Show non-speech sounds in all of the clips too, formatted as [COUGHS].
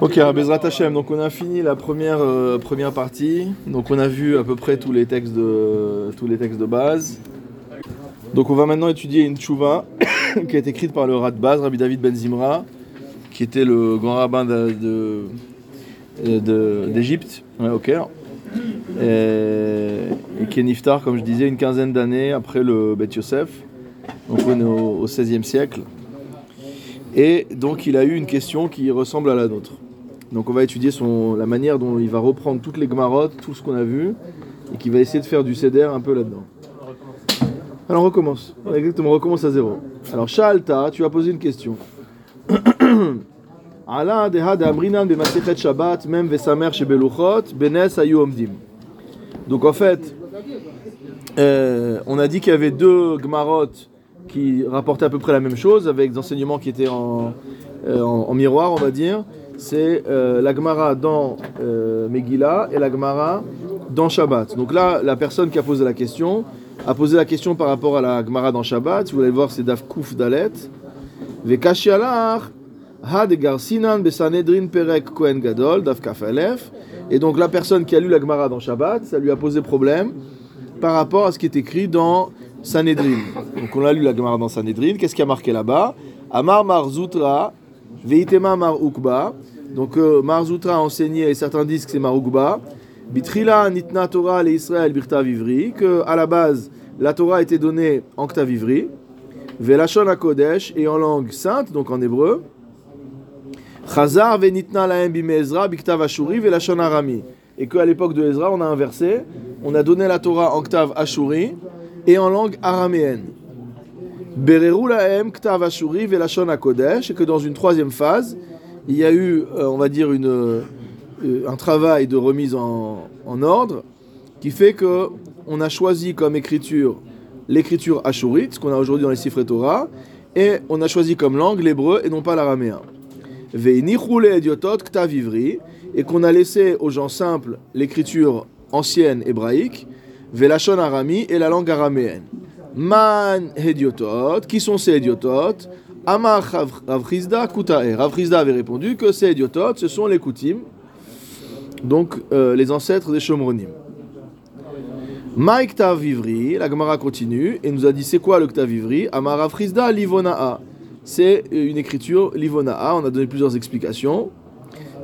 Ok, Bezrat Hashem, donc on a fini la première, euh, première partie. Donc on a vu à peu près tous les textes de, tous les textes de base. Donc on va maintenant étudier une tchouva [COUGHS] qui été écrite par le rat de base, Rabbi David Ben Zimra, qui était le grand rabbin de, de- d'Égypte, ouais, au. Et, qui est niftar, comme je disais, une quinzaine d'années après le Bet Yosef. Donc on est au, au 16e siècle. Et donc il a eu une question qui ressemble à la nôtre. Donc on va étudier la manière dont il va reprendre toutes les gmarottes, tout ce qu'on a vu, et qui va essayer de faire du céder un peu là-dedans. Alors on recommence. Exactement, on recommence à zéro. Alors Shaalta, tu as posé une question. [COUGHS] Donc en fait, euh, on a dit qu'il y avait deux gmarottes qui rapportaient à peu près la même chose, avec des enseignements qui étaient en, euh, miroir, on va dire. C'est euh, la Gemara dans euh, Megillah et la Gemara dans Shabbat. Donc là, la personne qui a posé la question a posé la question par rapport à la Gemara dans Shabbat. Si vous allez voir, c'est Daf Kouf Dalet. Perek Kohen Gadol, Daf. Et donc la personne qui a lu la Gemara dans Shabbat, ça lui a posé problème par rapport à ce qui est écrit dans Sanhedrin. Donc on a lu la Gemara dans Sanhedrin. Qu'est-ce qui a marqué là-bas? Amar Marzutra, Veitema Mar Ukba. Donc euh, Marzutra a enseigné, et certains disent que c'est Mar Ukba. Bitrila Nitna Torah le Israël Birta Vivri. Que à la base, la Torah a été donnée en Kta Vivri. Velashon Kodesh et en langue sainte, donc en hébreu. Chazar venitna lahem bime Ezra biktav ashuri velashon arami. Et qu'à l'époque de Ezra, on a inversé, on a donné la Torah en ktav ashuri et en langue araméenne. Bereru lahem ktav ashuri velashon kodesh et que dans une troisième phase, il y a eu, euh, on va dire, euh, un travail de remise en, ordre qui fait que on a choisi comme écriture l'écriture ashurite, ce qu'on a aujourd'hui dans les Sifrei Torah, et on a choisi comme langue l'hébreu et non pas l'araméen. Ktav ivri, et qu'on a laissé aux gens simples l'écriture ancienne hébraïque, velashon arami et la langue araméenne. Man hediotot, qui sont ces hediotot? Amar Rav- Rav Chizda kutae. Rav Chizda avait répondu que ces hediotot, ce sont les kutim, donc euh, les ancêtres des Shomronim. Mike Tavivri, la Gemara continue et nous a dit c'est quoi le Ktavivri Amara Frisda Livonaa. C'est une écriture Livonaa, on a donné plusieurs explications.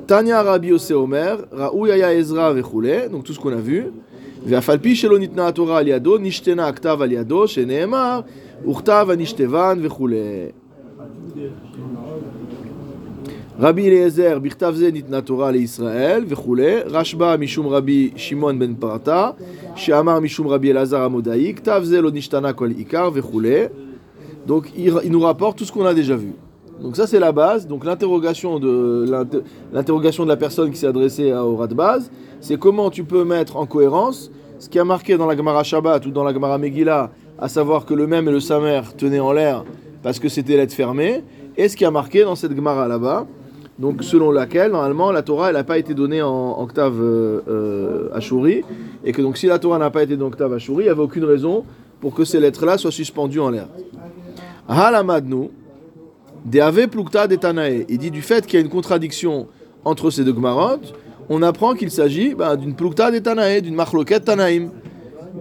Tanya Rabbi Omer, Raou Yaya Ezra Vechule, donc tout ce qu'on a vu. Rashba mishum Rabbi Shimon ben Parta, Sheamar mishum Rabbi Elazar Amodai, Ktavze lo nishtana kol ikar, vechule. Donc il, nous rapporte tout ce qu'on a déjà vu. Donc ça c'est la base. Donc l'interrogation de la personne qui s'est adressée à- au de base, c'est comment tu peux mettre en cohérence ce qui a marqué dans la Gemara Shabbat ou dans la Gemara Megillah, à savoir que le même et le Samer tenaient en l'air parce que c'était lettre fermée, et ce qui a marqué dans cette Gemara là-bas, donc selon laquelle normalement la Torah n'a pas été donnée en, octave euh, euh, Ashuri, et que donc si la Torah n'a pas été donnée en octave Ashuri, il n'y avait aucune raison pour que ces lettres-là soient suspendues en l'air. Halamadnu, Deave plukta de Tanae. Il dit du fait qu'il y a une contradiction entre ces deux Gmarot, on apprend qu'il s'agit bah, d'une plukta de Tanae, d'une machloket Tanaim,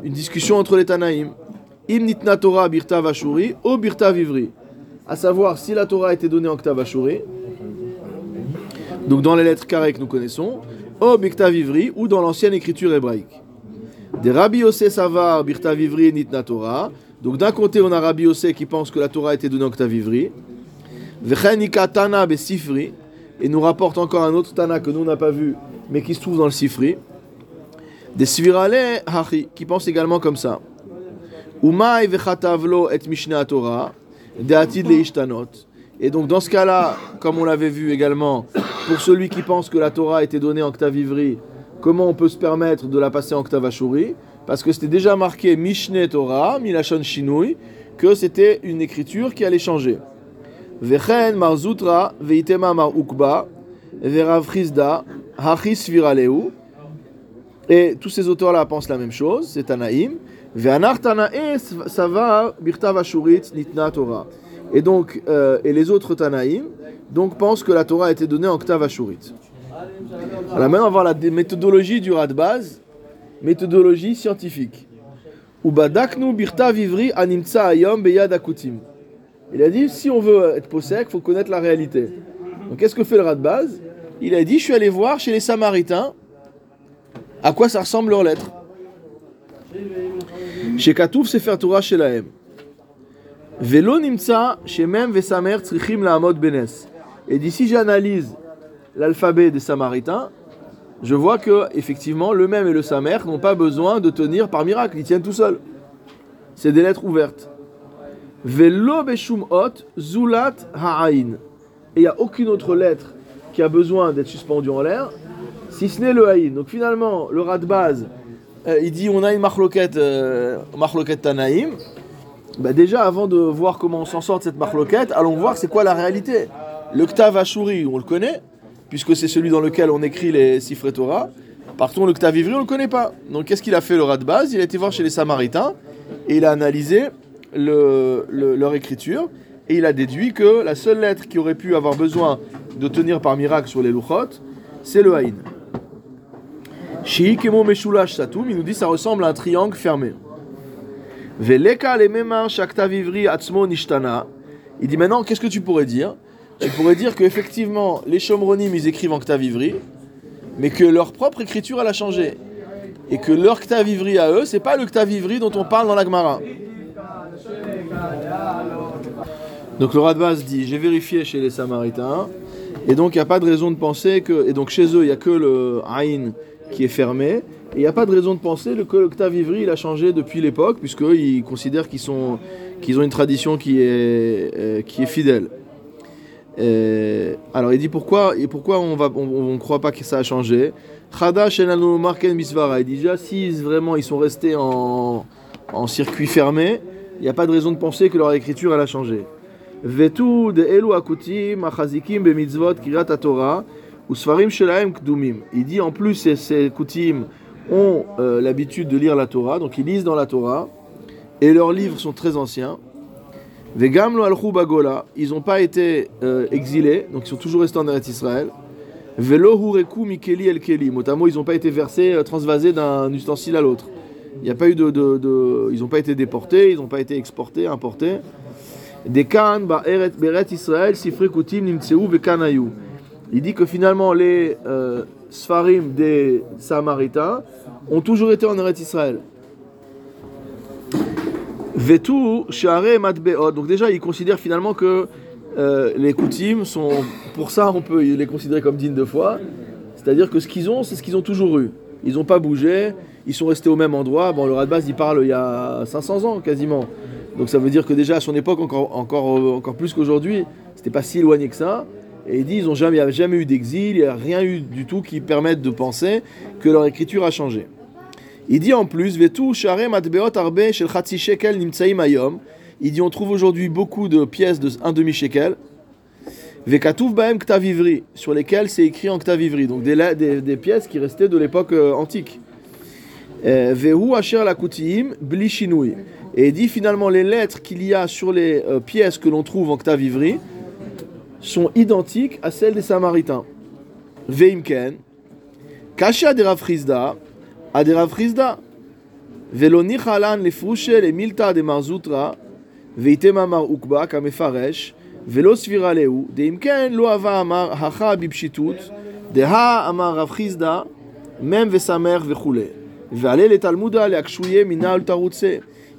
une discussion entre les Tanaim. Im nitna Torah birta vashuri ou birta vivri. À savoir si la Torah a été donnée en octave ashuri, donc dans les lettres carrées que nous connaissons, ou birta vivri ou dans l'ancienne écriture hébraïque. Des Rabbi Yossé Savar birta vivri et nitna Torah. Donc d'un côté on a Rabbi qui pense que la Torah a été donnée en octave vivri. Vechenika Tana Besifri, et nous rapporte encore un autre Tana que nous n'a pas vu, mais qui se trouve dans le Sifri. Des Svirale Hachi, qui pense également comme ça. Umay Vechatavlo et Mishnah Torah, Deatid Leishtanot. Et donc dans ce cas-là, comme on l'avait vu également, pour celui qui pense que la Torah a été donnée en octave ivri, comment on peut se permettre de la passer en octave ashuri? Parce que c'était déjà marqué Mishneh Torah, Milachon Shinui, que c'était une écriture qui allait changer. Vechen Marzutra, Veitema Mar Ukba, Verav Hachis Viraleu. Et tous ces auteurs-là pensent la même chose, c'est Tanaïm. Et donc euh, et les autres Tanaïm donc pensent que la Torah a été donnée en Ktav Ashurit. Alors maintenant on va voir la méthodologie du Radbaz, méthodologie scientifique. Il a dit si on veut être possèque, il faut connaître la réalité. Donc qu'est-ce que fait le Radbaz Il a dit je suis allé voir chez les Samaritains à quoi ça ressemble leurs lettres. Chez Katouf, c'est faire Torah chez la. Velo nimtsa chez Mem vesamer tzrichim lahamod benes. Et d'ici j'analyse l'alphabet des Samaritains, je vois que effectivement le Mem et le Samer n'ont pas besoin de tenir par miracle, ils tiennent tout seuls. C'est des lettres ouvertes. Velo beshum zulat ha'ain. Et il n'y a aucune autre lettre qui a besoin d'être suspendue en l'air, si ce n'est le haïn. Donc finalement, le rat de base, euh, il dit on a une marloquette, euh, Tanaïm. Bah déjà, avant de voir comment on s'en sort de cette marloquette, allons voir c'est quoi la réalité. Le Ktav Ashuri, on le connaît, puisque c'est celui dans lequel on écrit les Sifre Torah. Par contre, le Ktav Ivri, on ne le connaît pas. Donc qu'est-ce qu'il a fait le rat de base? Il a été voir chez les Samaritains et il a analysé le- le- leur écriture et il a déduit que la seule lettre qui aurait pu avoir besoin de tenir par miracle sur les Luchot, c'est le Haïn. Shi kemo meshulash satum, il nous dit ça ressemble à un triangle fermé. Veleka le shakta vivri atzmo nishtana. Il dit maintenant, qu'est-ce que tu pourrais dire? Tu pourrais dire qu'effectivement, les Shomronim, ils écrivent en Ktav Ivri, mais que leur propre écriture, elle a changé. Et que leur Ktav Ivri à eux, c'est pas le Ktav Ivri dont on parle dans la Gemara. Donc le Radbaz dit, j'ai vérifié chez les Samaritains, et donc il n'y a pas de raison de penser que, et donc chez eux il n'y a que le Aïn qui est fermé, et il n'y a pas de raison de penser que le Ktav Ivri il a changé depuis l'époque, puisqu'ils considèrent qu'ils sont, qu'ils ont une tradition qui est, euh, qui est fidèle. Euh, alors il dit pourquoi et pourquoi on va on, on croit pas que ça a changé? Marken misvara. Il dit déjà si vraiment ils sont restés en, en circuit fermé, il n'y a pas de raison de penser que leur écriture elle a changé. Kdumim. Il dit en plus ces, kutim ont euh, l'habitude de lire la Torah, donc ils lisent dans la Torah et leurs livres sont très anciens. Lo ils n'ont pas été euh, exilés, donc ils sont toujours restés en Israël. Mikeli el keli, motamo ils n'ont pas été versés, euh, transvasés d'un ustensile à l'autre. Il n'y a pas eu de- ils n'ont pas été déportés, ils n'ont pas été exportés, importés. Il dit que finalement les euh, sfarim des Samaritains ont toujours été en Eretz Israël. Vetu share matbeot. Donc déjà, il considère finalement que euh, les coutumes sont, pour ça, on peut les considérer comme dignes de foi. C'est-à-dire que ce qu'ils ont, c'est ce qu'ils ont toujours eu. Ils n'ont pas bougé, ils sont restés au même endroit. Bon, le Radbaz, il parle il y a 500 ans quasiment. Donc ça veut dire que déjà à son époque, encore, encore, euh, encore plus qu'aujourd'hui, c'était pas si éloigné que ça. Et il dit, ils ont jamais, jamais eu d'exil, il n'y a rien eu du tout qui permette de penser que leur écriture a changé. Il dit en plus. Il dit on trouve aujourd'hui beaucoup de pièces de un demi shekel. Vekatuv baem ktav ivri, sur lesquelles c'est écrit en ktav ivri, donc des, des, des pièces qui restaient de l'époque euh, antique. Euh, Vehu asher lakutim blishinui. Et dit finalement les lettres qu'il y a sur les euh, pièces que l'on trouve en Ktavivri sont identiques à celles des Samaritains. Veimken, kasha de Rafrizda, à de Rafrizda, Velonichalan le frushel et milta de Marzutra, Veitemamar ukba kamefaresh, Velo sfiraleu Deimken lo ava amar hacha bipshitut, Deha amar Rafrizda, même vesamer vechule.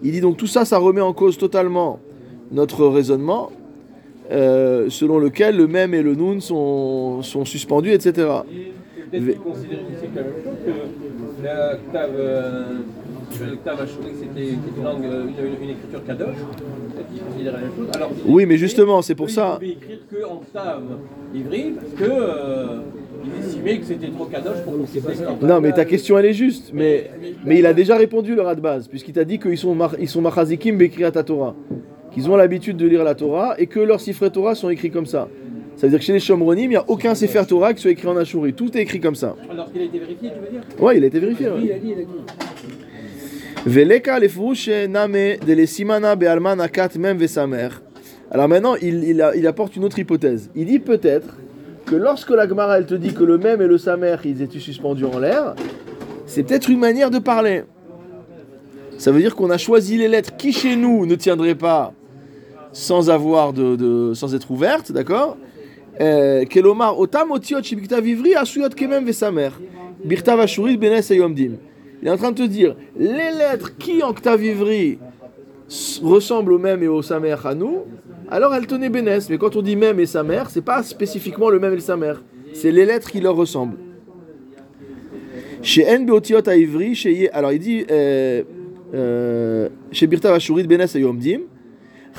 Il dit donc tout ça, ça remet en cause totalement notre raisonnement euh, selon lequel le même et le nun sont, suspendus, etc. Ashuri, c'était une langue, euh, une, une- écriture kadosh. La même chose. Alors, Oui, mais justement, c'est pour ça. Ils pouvaient écrire qu'en Ktav ivri parce que euh, que c'était trop kadosh pour qu'en Non, mais ta question elle est juste, mais, mais il a déjà répondu le rat de base, puisqu'il t'a dit qu'ils sont, ils sont machazikim bekriat Torah, qu'ils ont l'habitude de lire la Torah et que leurs sifrei Torah sont écrits comme ça. Ça veut dire que chez les Shomronim, il n'y a aucun sefer Torah qui soit écrit en Ashuri, tout est écrit comme ça. Alors qu'il a été vérifié, tu veux dire? Ouais, il a été vérifié. Oui, il a dit, il a dit. Veleka lefrouche name de le simana be'alman akat mem vesamer. Alors maintenant, il, il il apporte une autre hypothèse. Il dit peut-être que lorsque la Gemara elle te dit que le même et le samer ils étaient suspendus en l'air, c'est peut-être une manière de parler. Ça veut dire qu'on a choisi les lettres qui chez nous ne tiendraient pas sans avoir de, de- sans être ouvertes, d'accord? Euh, Kelomar otam otiot shibikta vivri asuyot kemem vesamer birtav ashurit benes ayomdim. Il est en train de te dire les lettres qui en Ktav Ivri s- ressemblent au même et au samer à nous, alors elles tenaient bénès. Mais quand on dit même et samer, c'est pas spécifiquement le même et le samer. C'est les lettres qui leur ressemblent. Chez En Beotiot à Ivri, chez alors il dit euh, euh, chez Birtav Ashurit Benes Ayomdim.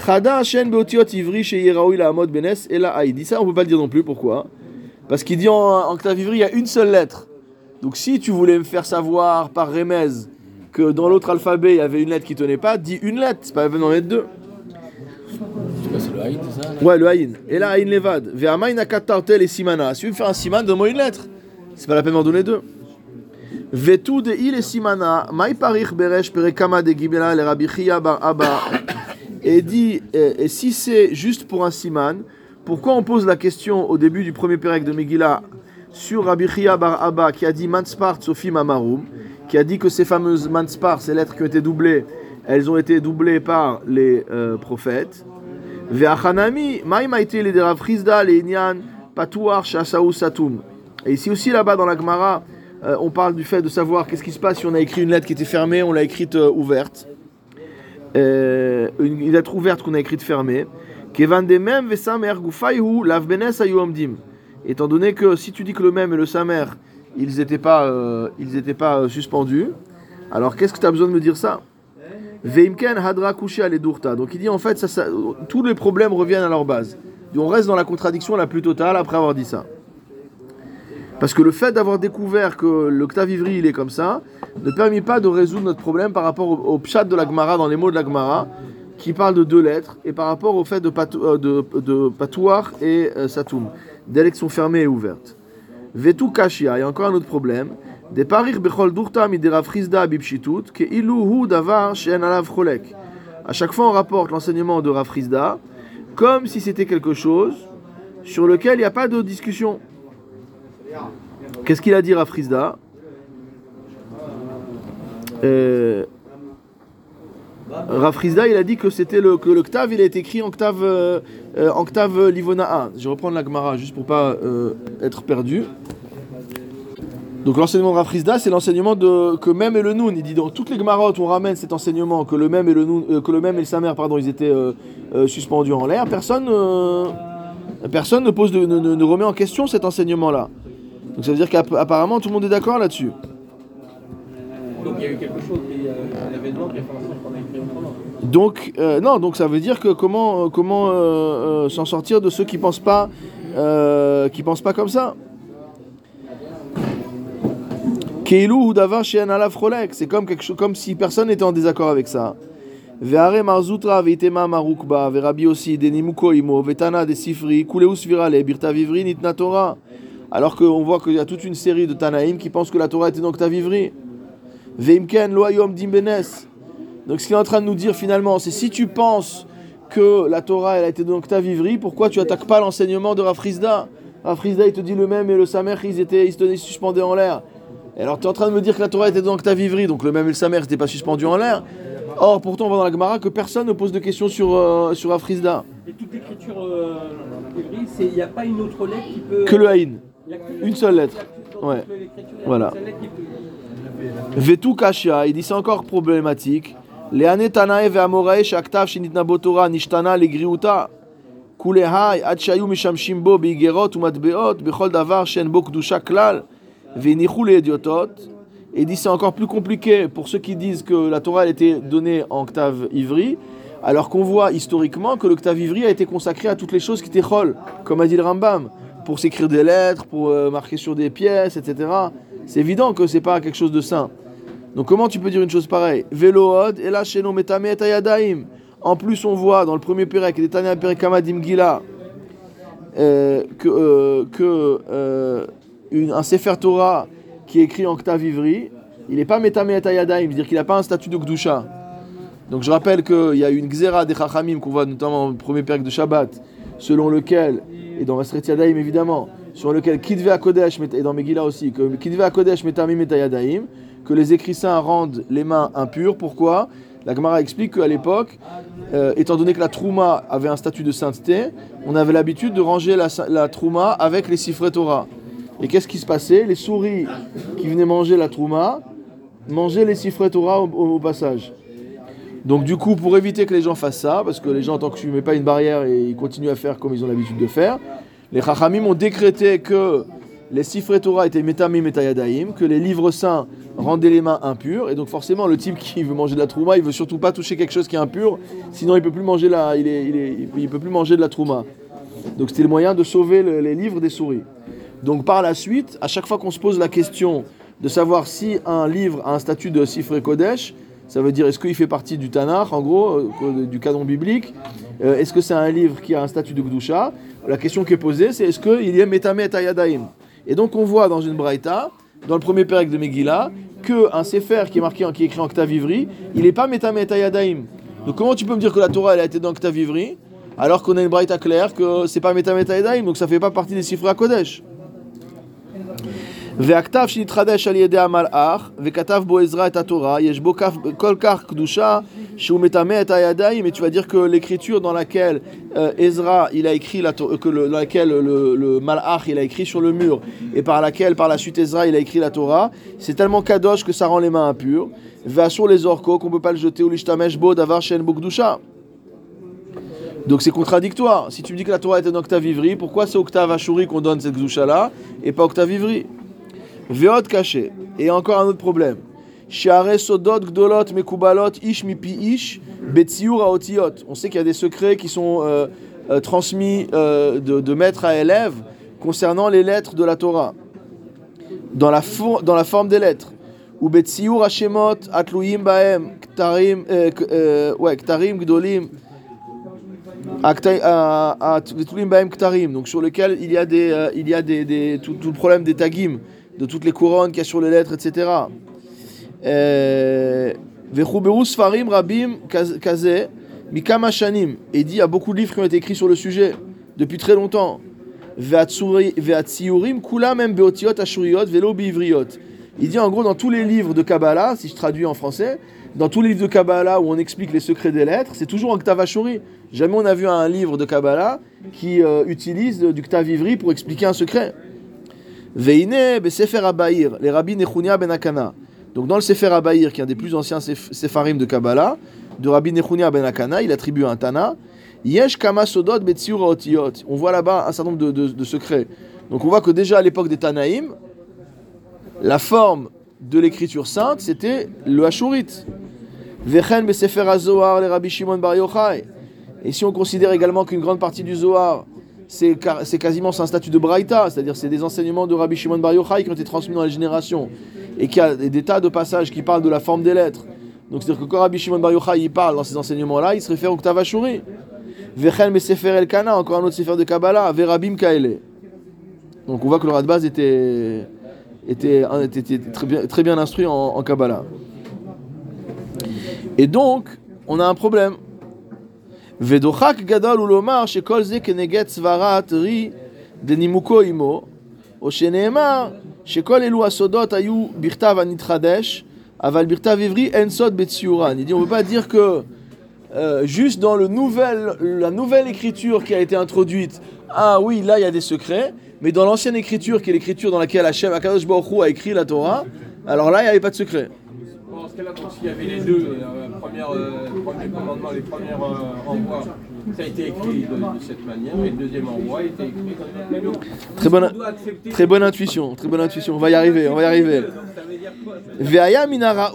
Chada Shen Beotiot Ivri chez Yeraoui la Amod Benes et la dit ça, on peut pas le dire non plus. Pourquoi? Parce qu'il dit en, en Ktav Ivri, il y a une seule lettre. Donc si tu voulais me faire savoir par remez que dans l'autre alphabet il y avait une lettre qui tenait pas, dis une lettre, c'est pas la peine d'en mettre deux. C'est le c'est ça? Ouais, le haïn. Et là, haïn levad. Ve'amain akatartel et simana. Si tu veux me faire un siman, donne-moi une lettre. C'est pas la peine d'en donner deux. Vetu de il et simana. Maï parich beresh perekama de gibela le rabbi Chia bar Abba. Et dit, et si c'est juste pour un siman, pourquoi on pose la question au début du premier pérec de Megillah sur Rabbi Chia bar Abba qui a dit manspart sofim amarum, qui a dit que ces fameuses manspar, ces lettres qui ont été doublées, elles ont été doublées par les euh, prophètes. Ve'achanami, maïm a été les Rav Chizda, les Inyan, Patouar, Shasaou, Satoum. Et ici aussi, là-bas, dans la Gemara, euh, on parle du fait de savoir qu'est-ce qui se passe si on a écrit une lettre qui était fermée, on l'a écrite euh, ouverte. Une, lettre ouverte qu'on a écrite fermée. Kevan même gufayhu lav benes ayuamdim. Étant donné que si tu dis que le même et le samer, ils n'étaient pas, euh, étaient pas euh, suspendus, alors qu'est-ce que tu as besoin de me dire ça? Veimken hadra aledurta. Donc il dit en fait, ça, tous les problèmes reviennent à leur base. On reste dans la contradiction la plus totale après avoir dit ça. Parce que le fait d'avoir découvert que le Ktavivri il est comme ça ne permet pas de résoudre notre problème par rapport au, pshat de la Gemara, dans les mots de la Gemara, qui parle de deux lettres, et par rapport au fait de, patou, euh, et euh, satoum, d'élections fermées et ouvertes. Vetu kashia, il y a encore un autre problème. Des parir bechol ilu hu davar shen chaque fois, on rapporte l'enseignement de Rav Chizda comme si c'était quelque chose sur lequel il n'y a pas de discussion. Qu'est-ce qu'il a dit Rav Chizda? Euh, Rav Chizda, il a dit que c'était le que le Ktav, il a été écrit en Ktav, euh, euh, en Ktav Livona 1. Je vais reprendre la Gemara juste pour pas euh, être perdu. Donc l'enseignement de c'est l'enseignement de que même et le Noun. Il dit dans toutes les Gemarotes, on ramène cet enseignement que le même et le Noun, euh, que le même et le Samer, pardon, ils étaient suspendus en l'air. Personne, ne pose, ne, remet en question cet enseignement-là. Donc ça veut dire qu'apparemment tout le monde est d'accord là-dessus. Donc il y a eu quelque chose, qu'on a écrit autrement. Donc euh, non, donc ça veut dire que comment euh, comment euh, euh, s'en sortir de ceux qui pensent pas euh, qui pensent pas comme ça. Keilu ou davar she'en alav cholek, c'est comme quelque chose comme si personne n'était en désaccord avec ça. Ve'are marzutra ve'itema marukba ve'rabi aussi denimuko imo ve'tana de sifri kuleus virale birta vivri nitna Torah. Alors qu'on voit qu'il y a toute une série de Tanaïm qui pensent que la Torah était donc ta vivri. Ve'imken lo ayom dim benes. Donc ce qu'il est en train de nous dire finalement, c'est si tu penses que la Torah elle a été donc ta vivri, pourquoi tu attaques pas l'enseignement de Rafrizda Rafrizda il te dit le même et le Samer ils étaient ils se tenaient suspendus en l'air. Et alors tu es en train de me dire que la Torah était donc ta vivri, donc le même et le Samer n'étaient pas suspendus en l'air. Or pourtant on voit dans la Gemara que personne ne pose de questions sur, euh, sur Rafrizda. Et toute l'écriture euh, il n'y a pas une autre lettre qui peut. Que le Haïn. Une seule lettre. Dans Ouais. Voilà. Vetu Kashia, il dit c'est encore problématique. Kulehai ad shayu mishamshim bo beigerot umatbeot bechol davar shen bo kdusha klal ve'nichu leediotot. Et dit c'est encore plus compliqué pour ceux qui disent que la Torah elle était donnée en Ktav Ivri, alors qu'on voit historiquement que le Ktav Ivri a été consacré à toutes les choses qui étaient comme a dit le Rambam, pour s'écrire des lettres, pour euh, marquer sur des pièces, etc. C'est évident que c'est pas quelque chose de saint. Donc comment tu peux dire une chose pareille? Velood, et là chez nous ayadaim. En plus, on voit dans le premier Pérec, des Tanya Perekamadim Gila, euh, que, euh, que euh, un Sefer Torah qui est écrit en Ktav Ivri, il n'est pas metame et ayadaim, c'est-à-dire qu'il n'a pas un statut de Gdusha. Donc je rappelle qu'il y a une Xéra des Chachamim qu'on voit notamment au premier période de Shabbat, selon lequel, et dans Masret Yadaim évidemment, sur lequel Kidve Kodesh, et dans Megillah aussi, que Kidve Kodesh Yadaim, que les écrits saints rendent les mains impures. Pourquoi? La Gemara explique qu'à l'époque, euh, étant donné que la Trouma avait un statut de sainteté, on avait l'habitude de ranger la, Trouma avec les siffrets Torah. Et qu'est-ce qui se passait? Les souris qui venaient manger la Trouma mangeaient les siffrets Torah au passage. Donc du coup, pour éviter que les gens fassent ça, parce que les gens, tant que tu ne mets pas une barrière et ils continuent à faire comme ils ont l'habitude de faire, les Chachamim ont décrété que les siffrets Torah étaient metamim et tayadaim, que les livres saints rendaient les mains impures, et donc forcément le type qui veut manger de la trouma, il veut surtout pas toucher quelque chose qui est impur, sinon il peut plus manger la, il, est- il est- il peut plus manger de la trouma. Donc c'était le moyen de sauver le- les livres des souris. Donc par la suite, à chaque fois qu'on se pose la question de savoir si un livre a un statut de Sifre Kodesh, ça veut dire est-ce qu'il fait partie du Tanakh, en gros, euh, du canon biblique, euh, est-ce que c'est un livre qui a un statut de Gdusha? La question qui est posée, c'est est-ce qu'il y a Metame et Et donc on voit dans une Braïta, dans le premier pérec de Megillah, qu'un Sefer qui est, marqué, qui est écrit en octave ivri, il n'est pas Metame et Ayadaim. Donc comment tu peux me dire que la Torah elle a été dans octave ivri alors qu'on a une Braïta claire que c'est pas Metame et Ayadaim, donc ça fait pas partie des Sifra Kodesh? והכתב שנתחדש על ידי המלאך, וכתב בו עזרא את התורה, יש בו כף- כל כך קדושה שהוא מטמא את הידיים, et tu vas dire que l'écriture dans laquelle euh, Ezra il a écrit la To- que le, dans laquelle le, le malach il a écrit sur le mur et par laquelle par la suite Ezra il a écrit la Torah, c'est tellement kadosh que ça rend les mains impures. sur les orcos qu'on peut pas le jeter ou l'ishtamesh bo davar shen bo kedusha. Donc c'est contradictoire. Si tu me dis que la Torah est un octave ivri, pourquoi c'est octave ashuri qu'on donne cette gdusha là et pas octave ivri Veot caché. Et encore un autre problème. Share sodot gdolot mekubalot ish mipi ish betziur aotiot. On sait qu'il y a des secrets qui sont euh, euh, transmis euh, de, de maître à élève concernant les lettres de la Torah. Dans la, fo- dans la forme des lettres. Ou betziur hashemot atluim baem ktarim, euh, euh, ouais, ktarim gdolim. Vetulim baem ktarim. Donc sur lequel il y a des, euh, il y a des, des- tout, tout le problème des tagim de toutes les couronnes qu'il y a sur les lettres, etc. Euh, Sfarim Rabim dit il y a beaucoup de livres qui ont été écrits sur le sujet depuis très longtemps. Kulam Beotiot Ashuriot Velo Biivriot. Il dit en gros dans tous les livres de Kabbalah, si je traduis en français, dans tous les livres de Kabbalah où on explique les secrets des lettres, c'est toujours en Ktav Ashuri. Jamais on a vu un livre de Kabbalah qui euh, utilise du Ktav Ivri pour expliquer un secret. Veine Sefer Abaïr, les rabbis Nechunia ben Akana. Donc dans le Sefer Abaïr, qui est un des plus anciens sef- Sepharim de Kabbalah, de Rabbi Nechunia ben Akana, il attribue un Tana. Yesh Kama Sodot. On voit là-bas un certain nombre de, secrets. Donc on voit que déjà à l'époque des Tanaïm, la forme de l'écriture sainte, c'était le Ashurit. Vechen Besefer HaZohar, les Rabbi Shimon Bar Yochai. Et si on considère également qu'une grande partie du Zohar, c'est quasiment un statut de Braïta, c'est-à-dire c'est des enseignements de Rabbi Shimon Bar Yochai qui ont été transmis dans les générations, et qu'il y a des, tas de passages qui parlent de la forme des lettres. Donc c'est-à-dire que quand Rabbi Shimon Bar Yochai parle dans ces enseignements-là, il se réfère au Ktav Ashuri. Vechen Besefer El Kana, encore un autre Sefer de Kabbalah, Verabim Kaele. Donc on voit que le Radbaz était, était, était, était très, bien, très bien instruit en, en Kabbalah. Et donc, on a un problème. ודוחק גדול הוא לומר שכל זה כנגד סברת רי דנימוקו עמו, או שנאמר שכל אלו הסודות היו בכתב הנתחדש, אבל בכתב עברי אין סוד בציורן. Il dit, on ne peut pas dire que euh, juste dans le nouvel, la nouvelle écriture qui a été introduite, ah oui, là il y a des secrets, mais dans l'ancienne écriture, qui est l'écriture dans laquelle Hachem Akadosh Baruch Hu a écrit la Torah, alors là il n'y avait pas de secret. que la France, il y avait les deux, les première, euh, premier commandement, les premiers euh, envois, ça a été écrit de, cette manière, et le deuxième envoi a été écrit de manière. Très bonne, très bonne intuition, très bonne intuition, on va y arriver, on va y arriver. Minara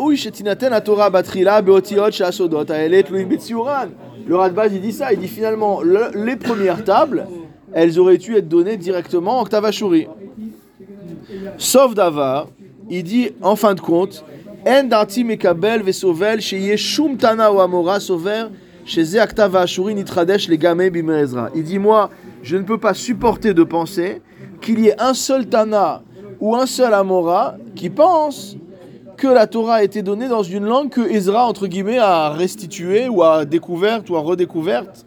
Torah. Le Radbaz, il dit ça, il dit finalement, les premières tables, elles auraient dû être données directement en Ktavashuri. Sauf Dava, il dit en fin de compte, il dit moi, je ne peux pas supporter de penser qu'il y ait un seul Tana ou un seul Amora qui pense que la Torah a été donnée dans une langue que Ezra, entre guillemets, a restituée ou a découverte ou a redécouverte.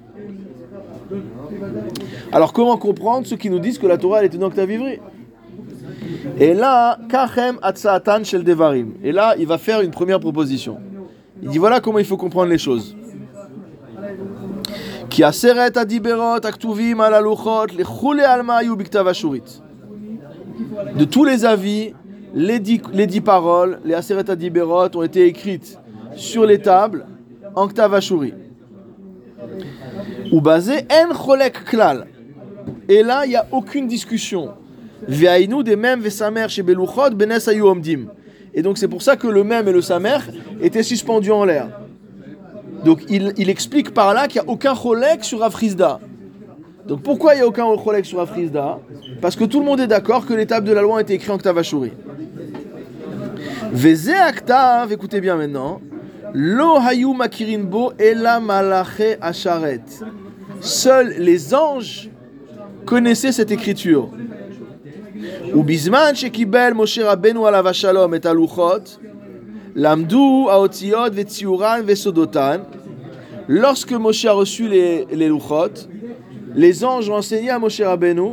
Alors comment comprendre ceux qui nous disent que la Torah elle était une octave ivri Et là, Kachem Atsaatan Shel Devarim. Et là, il va faire une première proposition. Il dit voilà comment il faut comprendre les choses. De tous les avis, les dix, les dix paroles, les aseret adiberot ont été écrites sur les tables en ktav ashuri. Ou basé en cholek klal. Et là, il n'y a aucune discussion. Et donc c'est pour ça que le même et le samer étaient suspendus en l'air. Donc il, il explique par là qu'il n'y a aucun cholek sur Afrizda. Donc pourquoi il n'y a aucun cholek sur Afrizda? Parce que tout le monde est d'accord que tables de la loi ont été écrites en Ktav Ashuri. Veze Aktav, écoutez bien maintenant. Lo hayu makirinbo malache asharet. Seuls les anges connaissaient cette écriture. Lorsque Moshe a reçu les, les les anges ont enseigné à Moshe Rabbeinu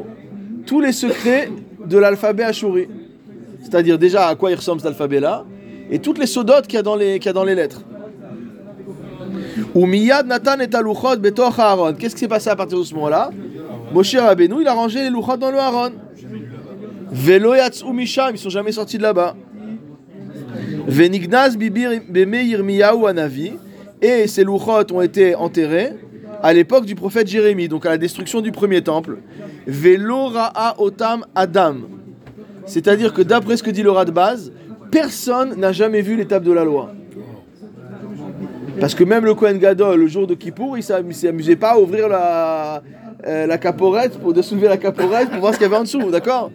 tous les secrets de l'alphabet ashuri. C'est-à-dire déjà à quoi il ressemble cet alphabet-là, et toutes les sodotes qu'il y a dans les, qu'il y a dans les lettres. Ou miyad Nathan et aluchot betoch Aaron. Qu'est-ce qui s'est passé à partir de ce moment-là? Moshe Rabbeinu, il a rangé les luchot dans le Aaron. Velo misham, ils sont jamais sortis de là-bas. Venignaz bibir Yirmiyahu anavi. Et ces luchot ont été enterrés à l'époque du prophète Jérémie, donc à la destruction du premier temple. Velo ra'a otam adam. C'est-à-dire que d'après ce que dit le base, personne n'a jamais vu l'étape de la loi. Parce que même le Kohen Gadol, le jour de Kippour, il s'amusait pas à ouvrir la, euh, la caporette, pour, de soulever la caporette pour voir ce qu'il y avait en dessous, d'accord?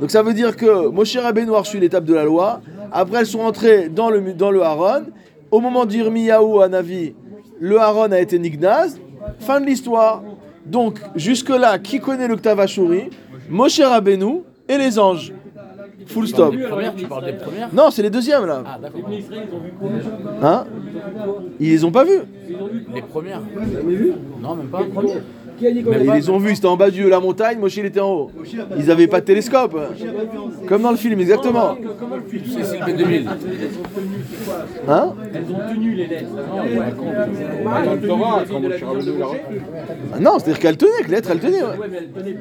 Donc ça veut dire que Moshe Rabbeinu a reçu l'étape de la loi, après elles sont entrées dans le, dans le Haron, au moment d'Irmiyahu à Navi, le Haron a été Nignaz, fin de l'histoire. Donc jusque-là, qui connaît le Ktavashuri Moshe Rabbeinu et les anges. Full stop. Les premières, tu parles des premières? Non, c'est les deuxièmes là. Ah, d'accord. Hein? Ils les ont pas vus. Les premières Non, même pas. Mais ils les ont vus, c'était en bas de la montagne, Moshe il était en haut. Ils avaient pas de télescope. Comme dans le film, exactement. C'est Sylvain 2000. Hein Elles ont tenu les lettres. Dans le Torah, quand Moshe Rabbeinu l'a reçu. Ah Non, c'est-à-dire qu'elle tenait, que. Ouais, mais elles tenaient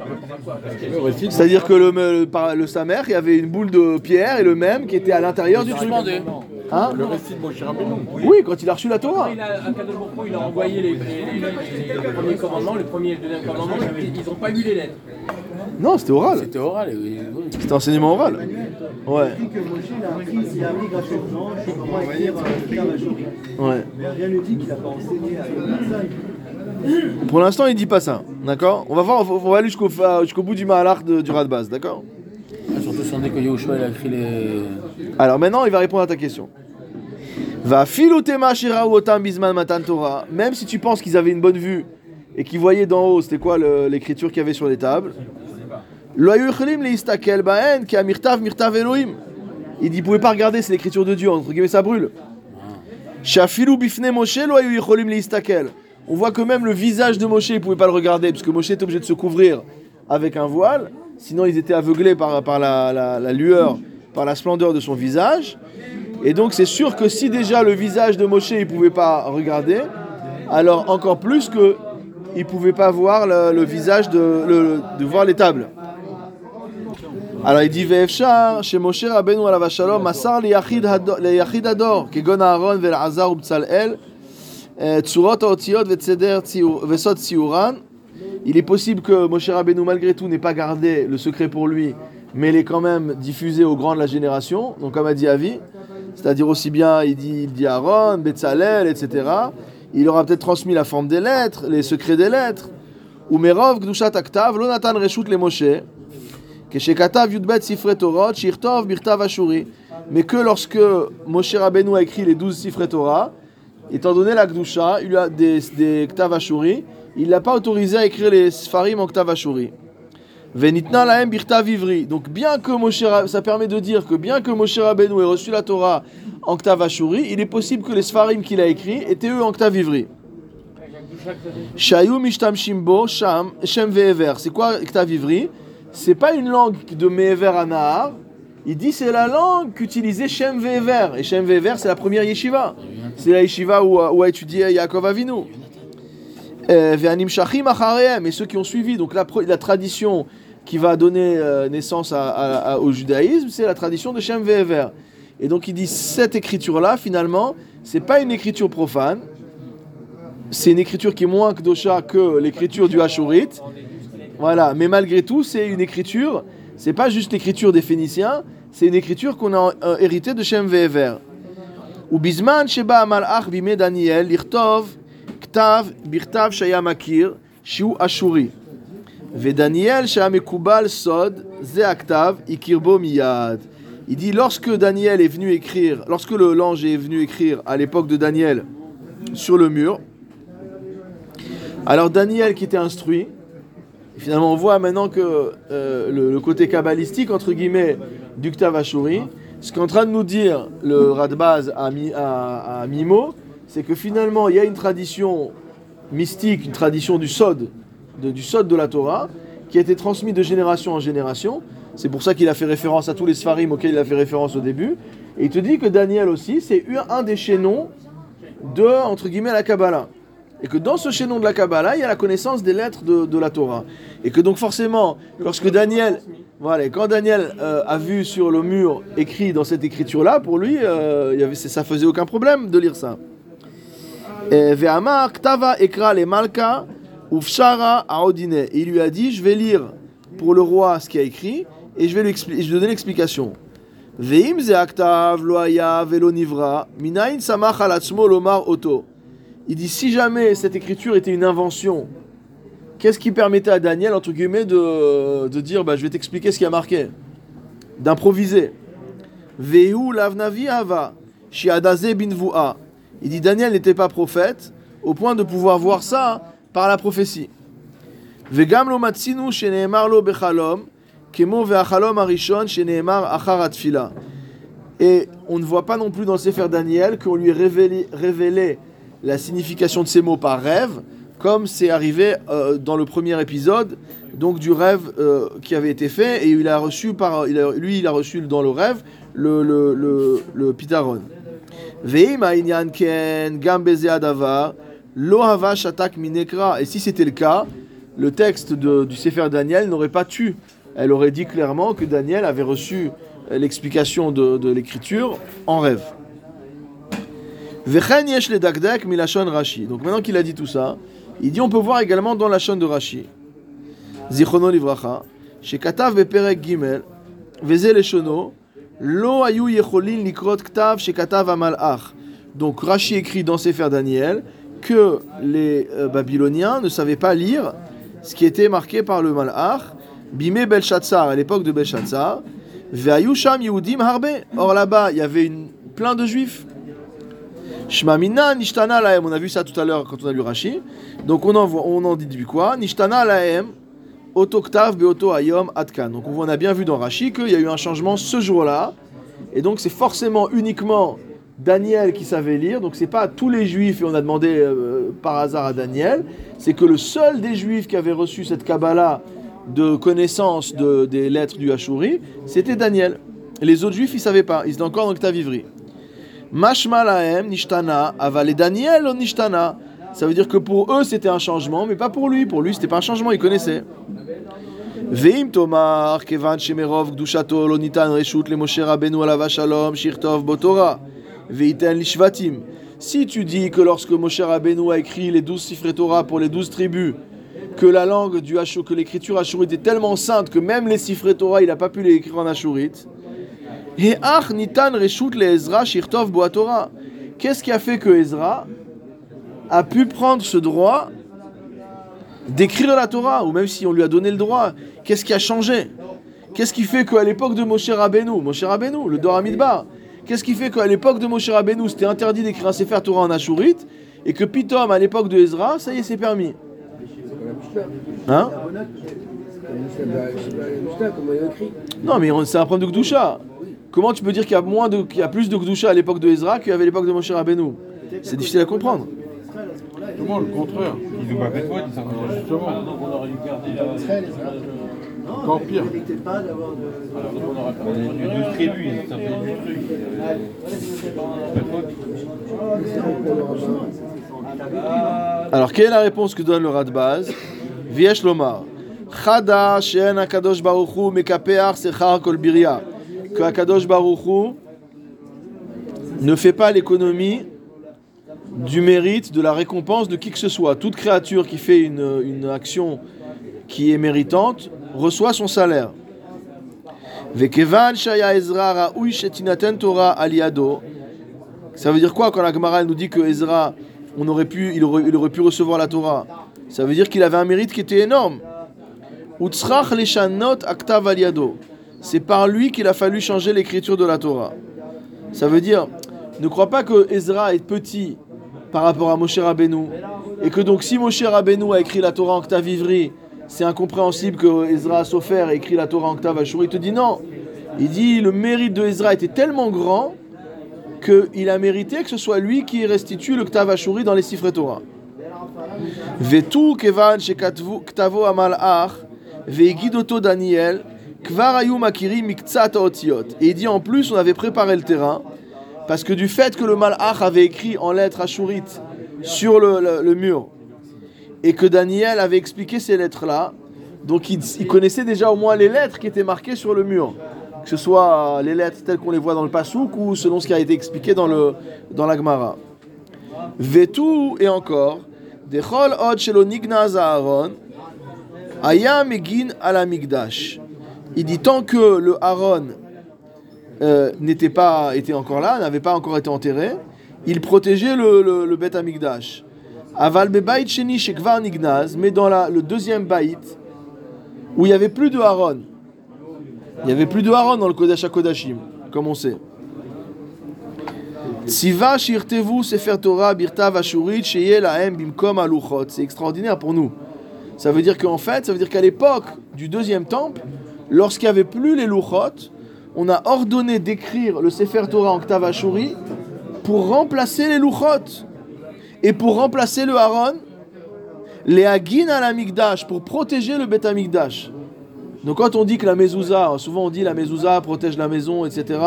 qu'elles C'est-à-dire que le, le, par- le Samer, il y avait une boule de pierre et le même qui était à l'intérieur du truc. Hein le récit de Moshe Rabbeinu. Oui, quand il a reçu la Torah. il a, il a envoyé les, les, les- les- les premiers commandements, le premier et le deuxième commandement, ils n'ont pas lu les lettres. Non, c'était oral. C'était oral. oui, oui. C'était enseignement oral. Ouais. que Moshe il a appris, il a appris grâce aux anges comment écrire un Ktav Ashuri. Ouais. Mais rien ne dit qu'il n'a pas enseigné à personne. Pour l'instant, il dit pas ça. D'accord? On va voir, on va aller jusqu'au jusqu'au bout du Mahalach de- du Radbaz. D'accord? Ah, Surtout si on dit que Yahushua il a écrit les. Alors maintenant, il va répondre à ta question. Va filotema otam bisman matan Torah. Même si tu penses qu'ils avaient une bonne vue et qu'ils voyaient d'en haut, c'était quoi l'écriture qu'il y avait sur les tables? Il dit, vous pouvez pas regarder, c'est l'écriture de Dieu, entre guillemets, ça brûle. On voit que même le visage de Moshe, ils pouvaient pas le regarder, parce que Moshe était obligé de se couvrir avec un voile, sinon ils étaient aveuglés par, la, lueur, par la splendeur de son visage. Et donc c'est sûr que si déjà le visage de Moshe, ils pouvaient pas regarder, alors encore plus que ils pouvaient pas voir le, visage de, de voir les tables. Alors il dit Ve'efshar, chez Moshe Rabbeinu alav shalom, masar hado- liyachid ador, kegon Aaron ve'elazar u'btzalel, eh, tzurot haotziot ve'tzeder ve'sot tziuran. Il est possible que Moshe Rabbeinu malgré tout n'ait pas gardé le secret pour lui, mais il est quand même diffusé aux grands de la génération, donc comme a dit Avi, c'est-à-dire aussi bien il dit, il dit Aaron, Betzalel, etc. Il aura peut-être transmis la forme des lettres, les secrets des lettres. Ou Merov Gdushat Aktav, lo natan reshut le Moshe. Mais que lorsque Moshe Rabbeinu a écrit les 12 sifrei Torah, étant donné la Gdusha, il a des, des il l'a pas autorisé à écrire les Sfarim en Ktav. Venitna lahem birta vivri. Donc bien que Moshe ça permet de dire que bien que Moshe Rabbeinu ait reçu la Torah en Ktav il est possible que les Sfarim qu'il a écrits étaient eux en Ktav Ivri. Shayu mishtamshim bo sham shem. C'est quoi Ktav Ivri? C'est pas une langue de Me'ever à Nahar. Il dit c'est la langue qu'utilisait Shem Ve'ever. Et Shem Ve'ever, c'est la première yeshiva. C'est la yeshiva où, a- où a étudié Yaakov Avinu. Euh. Et ceux qui ont suivi. Donc la, tradition qui va donner euh, naissance au judaïsme, c'est la tradition de Shem Ve'ever. Et donc il dit cette écriture-là, finalement, c'est pas une écriture profane. C'est une écriture qui est moins kdosha que l'écriture du Hashurite. Voilà, mais malgré tout, c'est une écriture, c'est pas juste l'écriture des Phéniciens, c'est une écriture qu'on a euh, héritée de Shem Ve'ever. Ou bizman sheba malach bime Daniel lirtov ktav birtav shaya makir shiu ashuri. Daniel shaya mekubal sod ze aktav ikirbo miyad. Il dit lorsque Daniel est venu écrire, lorsque le l'ange est venu écrire à l'époque de Daniel sur le mur, alors Daniel qui était instruit, et finalement, on voit maintenant que euh, le, côté kabbalistique, entre guillemets, du Ktav Ashuri, ce qu'est en train de nous dire le Radbaz à, à, Mimo, c'est que finalement, il y a une tradition mystique, une tradition du Sod, du Sod de la Torah, qui a été transmise de génération en génération. C'est pour ça qu'il a fait référence à tous les Sfarim auxquels il a fait référence au début. Et il te dit que Daniel aussi, c'est un des chaînons de, entre guillemets, la Kabbalah. Et que dans ce chaînon de la Kabbalah, il y a la connaissance des lettres de, la Torah. Et que donc forcément, lorsque Daniel, voilà, quand Daniel euh, a vu sur le mur écrit dans cette écriture-là, pour lui, euh, il ça faisait aucun problème de lire ça. Et Il lui a dit, je vais lire pour le roi ce qu'il a écrit et je vais lui, expli- je vais donner l'explication. Ve'im ze aktav lo haya velo nivra minayin samach al lomar oto. Il dit si jamais cette écriture était une invention, qu'est-ce qui permettait à Daniel, entre guillemets, de, de dire bah, je vais t'expliquer ce qui a marqué? D'improviser. Il dit Daniel n'était pas prophète au point de pouvoir voir ça par la prophétie. Et on ne voit pas non plus dans le Sefer Daniel qu'on lui révélé, révélé la signification de ces mots par rêve, comme c'est arrivé euh, dans le premier épisode, donc du rêve euh, qui avait été fait, et il a reçu par, lui, il a reçu dans le rêve le, le, le, le pitaron. Et si c'était le cas, le texte de- du Sefer Daniel n'aurait pas tu. Elle aurait dit clairement que Daniel avait reçu euh, l'explication de, de l'écriture en rêve. Donc maintenant qu'il a dit tout ça, il dit on peut voir également dans la chaîne de Rashi. Zichrono livracha, shekatav beperek gimel, veze leshono, lo ayu yecholin likrot ktav shekatav amalach. Donc Rashi écrit dans Sefer Daniel que les euh, Babyloniens ne savaient pas lire ce qui était marqué par le malach, bimé Belshazzar, à l'époque de Belshazzar, ve'ayu sham yehudim harbe. Or là-bas, il y avait une, plein de juifs. Shmamina nishtana lahem. On a vu ça tout à l'heure quand on a lu Rashi. Donc on en, voit, on dit quoi? Nishtana lahem. Otoktav beoto ayom atkan. Donc on a bien vu dans Rashi qu'il y a eu un changement ce jour-là. Et donc c'est forcément uniquement Daniel qui savait lire. Donc c'est pas tous les juifs et on a demandé euh, par hasard à Daniel. C'est que le seul des juifs qui avait reçu cette Kabbalah de connaissance de- des lettres du Hashuri, c'était Daniel. Les autres juifs ils savaient pas. Ils étaient encore dans le. Mashma lahem nishtana, aval et Daniel on nishtana. Ça veut dire que pour eux c'était un changement, mais pas pour lui. Pour lui c'était pas un changement, il connaissait. Veim tomar kevan shemerov gdushato lo nitan reshut le Moshe Rabbeinu alav shalom shirtov botora veiten lishvatim. Si tu dis que lorsque Moshe Rabbeinu a écrit les douze sifrei Torah pour les douze tribus, que la langue du Hashur, que l'écriture ashurite est tellement sainte que même les sifrei Torah il n'a pas pu les écrire en ach nitan reshut le Ezra shirtov bo Torah. Qu'est-ce qui a fait que Ezra a pu prendre ce droit d'écrire la Torah, ou même si on lui a donné le droit, qu'est-ce qui a changé Qu'est-ce qui fait qu'à l'époque de Moshe Rabbeinu, Moshe Rabbeinu, le Dor Hamidbar, qu'est-ce qui fait qu'à l'époque de Moshe Rabbeinu, c'était interdit d'écrire un Sefer Torah en Ashurite, et que Pitom, à l'époque de Ezra, ça y est, c'est permis Hein Non, mais c'est un problème de Gdusha. Comment tu peux dire qu'il y a, moins de, qu'il y a plus de Gdusha à l'époque de Ezra qu'il y avait à l'époque de Moshe Rabbeinu C'est difficile à comprendre. Justement, le contraire. Ils ont pas fait justement. On aurait dû garder la. Encore pire. Pas d'avoir de. Donc on aura On est du 12 tribus, ça fait du truc. Pas de faute. Alors, quelle est la réponse que donne le Radbaz Viesh Lomar. Chada she'en akadosh baruch hu mekapeach sechar kol biria. Que akadosh baruch hu ne fait pas l'économie du mérite, de la récompense de qui que ce soit. Toute créature qui fait une, action qui est méritante reçoit son salaire. Ça veut dire quoi quand la Gemara nous dit que Ezra, aurait pu, il, aurait, il aurait pu recevoir la Torah? Ça veut dire qu'il avait un mérite qui était énorme. C'est par lui qu'il a fallu changer l'écriture de la Torah. Ça veut dire, ne crois pas que Ezra est petit par rapport à Moshe Rabbeinu. Et que donc si Moshe Rabbeinu a écrit la Torah en octave ivri, c'est incompréhensible que Ezra Sofer ait écrit la Torah en octave ashuri. Il te dit non. Il dit le mérite de Ezra était tellement grand qu'il a mérité que ce soit lui qui restitue le Ktav Ashuri dans les Sifre Torah. Vetu kevan shekatvu ktavo Daniel Et il dit en plus on avait préparé le terrain parce que du fait que le malach avait écrit en lettres ashurites sur le, mur et que Daniel avait expliqué ces lettres-là, donc il, connaissait déjà au moins les lettres qui étaient marquées sur le mur que ce soit les lettres telles qu'on les voit dans le Passouk ou selon ce qui a été expliqué dans, le, dans la Gemara. Et encore, Dechol od shelo Aaron. Il dit tant que le Aaron euh, n'était pas était encore là, n'avait pas encore été enterré, il protégeait le, le, le Bet Amigdash. Aval bebait sheni shekvar nignaz, mais dans la, le deuxième baït, où il n'y avait plus de Aaron, il n'y avait plus de Aaron dans le Kodesh HaKodashim, comme on sait. Shirtevu sefer Torah birtav ashurit sheye lahem bimkom. C'est extraordinaire pour nous. Ça veut dire qu'en fait, ça veut dire qu'à l'époque du deuxième temple, lorsqu'il n'y avait plus les luchot, on a ordonné d'écrire le sefer Torah en ktav ashuri pour remplacer les luchot et pour remplacer le Aaron, les hagin à la migdash pour protéger le bet amigdash. Donc quand on dit que la mezouza, souvent on dit la mezouza protège la maison, etc.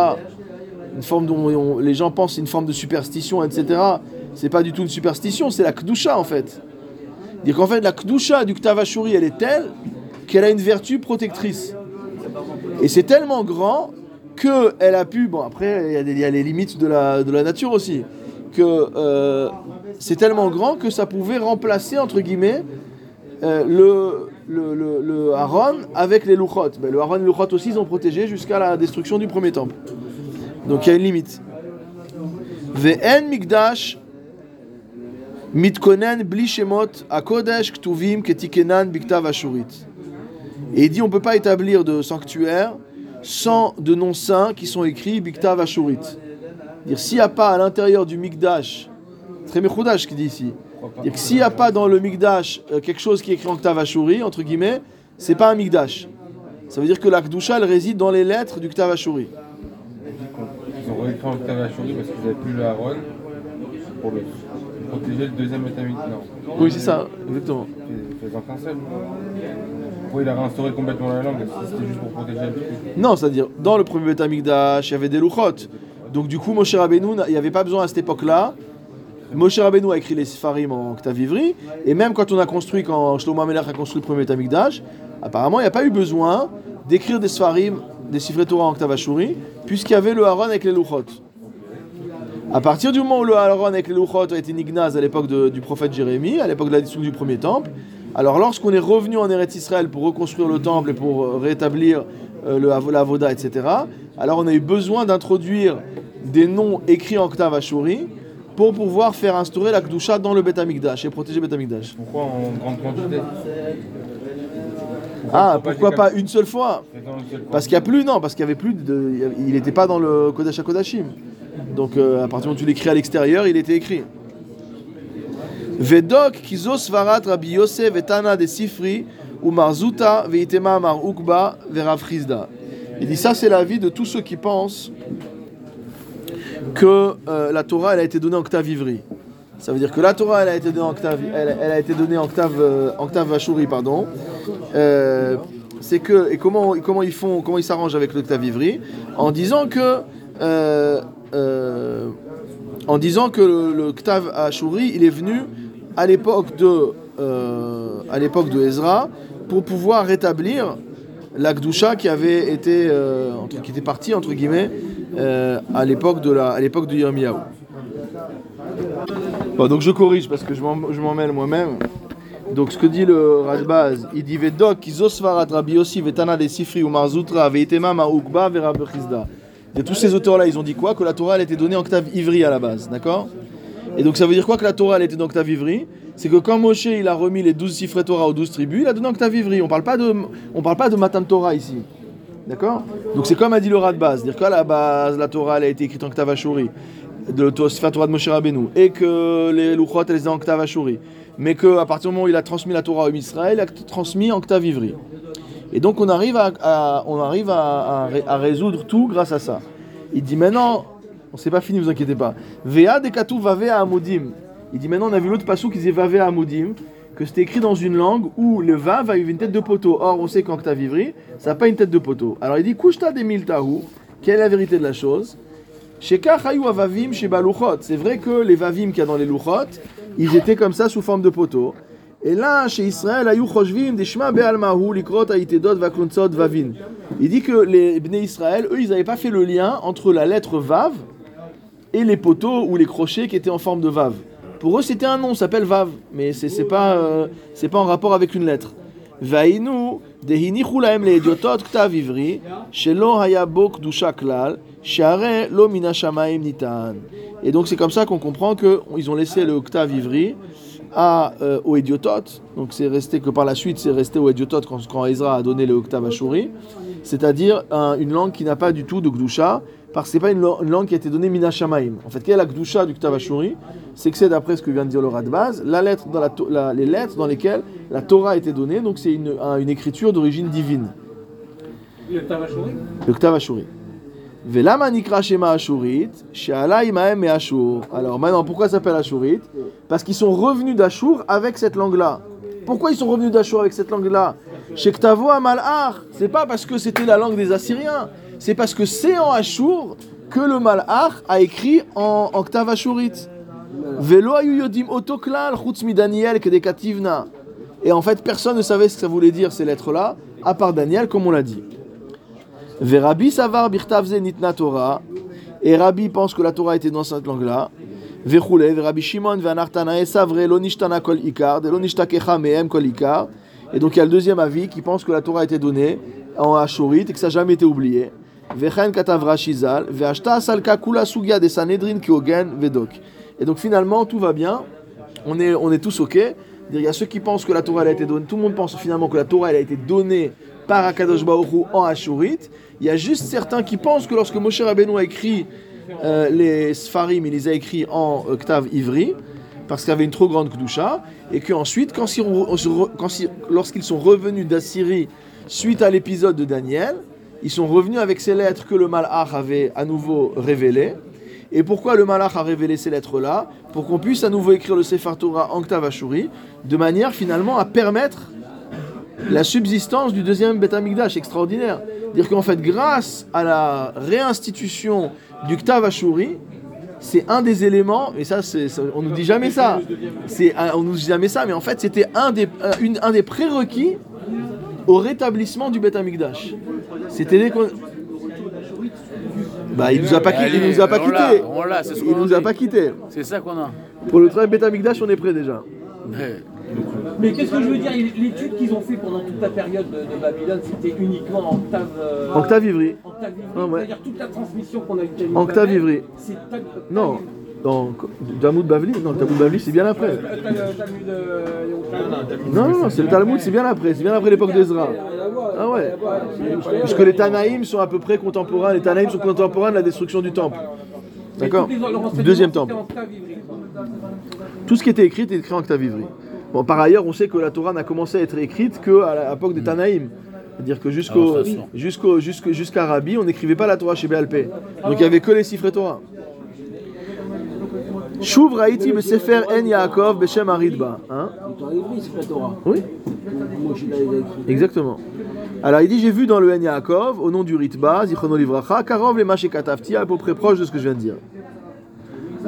Une forme dont on- les gens pensent une forme de superstition, etc. C'est pas du tout une superstition, c'est la kdusha en fait. Dire qu'en fait la kdusha du ktavashuri elle est telle qu'elle a une vertu protectrice. Et c'est tellement grand que elle a pu, bon après il y a les limites de la, nature aussi, que euh, c'est tellement grand que ça pouvait remplacer entre guillemets euh, le, le, Aaron avec les Luchot. Ben, le Aaron et les Luchot aussi ils ont protégé jusqu'à la destruction du premier temple. Donc il y a une limite. Ve'en mikdash mitkonen bli shemot akodesh ktuvim ketikenan biktav ashurit. Et il dit on ne peut pas établir de sanctuaire sans de noms saints qui sont écrits biktav ashurit. Dire s'il n'y a pas à l'intérieur du mikdash, très mechoudash qui dit ici, dire s'il n'y a pas dans le mikdash euh, quelque chose qui est écrit en ktav ashuri, entre guillemets, c'est pas un mikdash. Ça veut dire que la kedusha elle réside dans les lettres du ktav ashuri. Ils ont réécrit en octave Ashuri parce qu'ils n'avaient plus le Aaron pour le protéger le deuxième étamite. Non, Oui, c'est ça, exactement. fais- fais-en qu'un seul. Il a réinstauré complètement la langue c'était juste pour protéger le truc Non, c'est-à-dire, dans le premier Beth Amikdash, il y avait des louchot. Donc, du coup, Moshe Rabbeinu, il n'y avait pas besoin à cette époque-là. Moshe Rabbeinu a écrit les Sfarim en Ktav Ivri. Et même quand on a construit, quand Shlomo Amelech a construit le premier Beth Amikdash, apparemment, il n'y a pas eu besoin d'écrire des Sfarim, des Sifrei Torah en Ktav Ashuri, puisqu'il y avait le Aaron avec les louchot. À partir du moment où le Aaron avec les louchot a été nignaz à l'époque du prophète Jérémie, à l'époque de la destruction du premier temple, alors lorsqu'on est revenu en Eretz Israël pour reconstruire le temple et pour euh, rétablir euh, le la Voda, etc., alors on a eu besoin d'introduire des noms écrits en Ktav Ashuri pour pouvoir faire instaurer la Kedusha dans le Bet Amikdash et protéger le Bet Amikdash. Pourquoi en grande quantité? Ah, faut pas pourquoi pas une seule fois? Parce qu'il n'y a plus, non, parce qu'il y avait plus de. Il n'était pas dans le Kodesh HaKodashim. Donc euh, à partir du moment où tu l'écris à l'extérieur, il était écrit. Vedok kizos varat Rabbi Yosef et Tana de Sifri ou Marzuta, Veitema, Mar Ukba, Verav. Il dit ça, c'est l'avis de tous ceux qui pensent que euh, la Torah elle a été donnée en octave ivri. Ça veut dire que la Torah elle a été donnée en octave, elle, elle a été donnée en octave, euh, octave pardon. Euh, c'est que et comment comment ils font, comment ils s'arrangent avec l'octave ivri en disant que euh, euh, en disant que le, le il est venu à l'époque de euh, à l'époque de Ezra pour pouvoir rétablir la qui avait été euh, entre, qui était partie entre guillemets euh, à l'époque de la à l'époque Yirmiyahu. Bon, donc je corrige parce que je m'en mêle moi-même. Donc ce que dit le Radbaz, il dit Vedok Izosvarat Rabbi Vetana de Sifri ou Marzutra Veitema Maukba Vera Bechizda. Et tous ces auteurs-là, ils ont dit quoi? Que la Torah elle était donnée en octave ivri à la base, d'accord? Et donc ça veut dire quoi que la Torah elle était en octave ivri C'est que quand Moshe il a remis les 12 Sifrei Torah aux 12 tribus, il a donné en octave ivri. On parle pas de on parle pas de Matan Torah ici. D'accord? Donc c'est comme a dit le Radbaz, dire qu'à la base la Torah elle a été écrite en octave Ashuri de la Torah de Moshe Rabbeinu et que les Luchot elles étaient en octave Ashuri, mais que à partir du moment où il a transmis la Torah au Israël, il a transmis en octave ivri. Et donc on arrive à, à- on arrive à, à à résoudre tout grâce à ça. Il dit maintenant, on s'est pas fini, vous inquiétez pas. Vea de Katou Vave à Amodim. Il dit maintenant on a vu l'autre passou qui disait Vave à Amodim, que c'était écrit dans une langue où le Vav avait une tête de poteau. Or on sait qu'en octave ivri, ça n'a pas une tête de poteau. Alors il dit Kushta de Miltahu, quelle est la vérité de la chose? Avavim. C'est vrai que les vavim qu'il y a dans les luchot, ils étaient comme ça sous forme de poteau. Et là, chez Israël. Il dit que les Bnei Israël, eux, ils n'avaient pas fait le lien entre la lettre vav et les poteaux ou les crochets qui étaient en forme de vav. Pour eux, c'était un nom, ça s'appelle vav, mais c'est c'est pas euh, c'est pas en rapport avec une lettre. Shelo klal share lo nitan. Et donc c'est comme ça qu'on comprend que ils ont laissé le octave ivri à, euh, aux Édiototes. Donc c'est resté que par la suite, c'est resté aux Édiototes quand, quand Ezra a donné le octave Ashuri. C'est-à-dire un- une langue qui n'a pas du tout de Gdusha, parce que c'est pas une, langue qui a été donnée Mina Shamaim. En fait, quelle est la Gdusha du Ashuri? C'est que c'est d'après ce que vient de dire le Radbaz, la lettre dans la, les lettres dans lesquelles la Torah a été donnée, donc c'est une, un- une écriture d'origine divine. Le Tavachori L'octave Ashuri. Velama nikra shema Ashurit, me Ashur. Alors maintenant, pourquoi ça s'appelle Ashurit? Parce qu'ils sont revenus d'Ashur avec cette langue-là. Pourquoi ils sont revenus d'Ashur avec cette langue-là? Shektavo Amal'ar. C'est pas parce que c'était la langue des Assyriens. C'est parce que c'est en Ashur que le Mal'ar a écrit en. Velo ayu yodim Daniel kedekativna. Et en fait, personne ne savait ce que ça voulait dire ces lettres-là, à part Daniel, comme on l'a dit. Verabi savar birtavze nitna Torah. Et Rabbi pense que la Torah était dans cette langue-là. Verabi Shimon kol ikar. Et donc il y a le deuxième avis qui pense que la Torah a été donnée en Ashurit et que ça n'a jamais été oublié. Vedok. Et donc finalement tout va bien, on est, tous ok. Il y a ceux qui pensent que la Torah elle a été donnée, tout le monde pense finalement que la Torah elle a été donnée par Akadosh Hu en Ashurit. Il y a juste certains qui pensent que lorsque Moshe Rabbeinu a écrit euh, les Sfarim, il les a écrits en octave ivri, parce qu'il avait une trop grande Kedusha, et qu'ensuite, quand lorsqu'ils sont revenus d'Assyrie suite à l'épisode de Daniel, ils sont revenus avec ces lettres que le Malach avait à nouveau révélées. Et pourquoi le Malach a révélé ces lettres-là Pour qu'on puisse à nouveau écrire le Sefer Torah en octave Ashuri, de manière finalement à permettre la subsistance du deuxième Beth Amikdash, extraordinaire. Dire qu'en fait, grâce à la réinstitution du Ktav Ashuri, c'est un des éléments, et ça, on nous dit jamais ça, un- on nous dit jamais ça, mais en fait, c'était un des, une- un des prérequis au rétablissement du Beth Amikdash. C'était dès qu'on... Bah, il nous a pas, quitté- il nous a pas quitté. on l'a, c'est ce Il nous a pas quitté. C'est ça qu'on a. Pour le travail Beth Amikdash, on est prêt déjà. Mais, qu'est-ce que je veux dire L'étude qu'ils ont fait pendant toute la période de, de Babylone, c'était uniquement en octave. euh, Octave ivri. Ah ouais. C'est-à-dire toute la transmission qu'on a eu de Octave Babel, ivri. C'est Octave- Non, dans Talmud Bavli, non, le Talmud Bavli c'est bien après. Euh, euh. Non, non, non, c'est le Talmud, c'est bien après, c'est bien après l'époque d'Ezra. Ah ouais, puisque les Tanaïm sont à peu près contemporains, les Tanaïm sont contemporains de la destruction du temple. D'accord deuxième temple. Tout ce qui était écrit était écrit en octave ivri. Bon, par ailleurs, on sait que la Torah n'a commencé à être écrite qu'à l'époque des Tanaïm. C'est-à-dire que jusqu'au, Ah, jusqu'au, jusqu'au- jusqu'à Rabbi, on n'écrivait pas la Torah chez BLP. Donc il n'y avait que les Sifrei Torah. Shuv Raïti Besefer En Yaakov Beshem Aridba. Hein oui, exactement. Alors il dit J'ai vu dans le En Yaakov, au nom du Ritba, Zichrono Livracha, Karov le Maché Katafti, à peu près proche de ce que je viens de dire.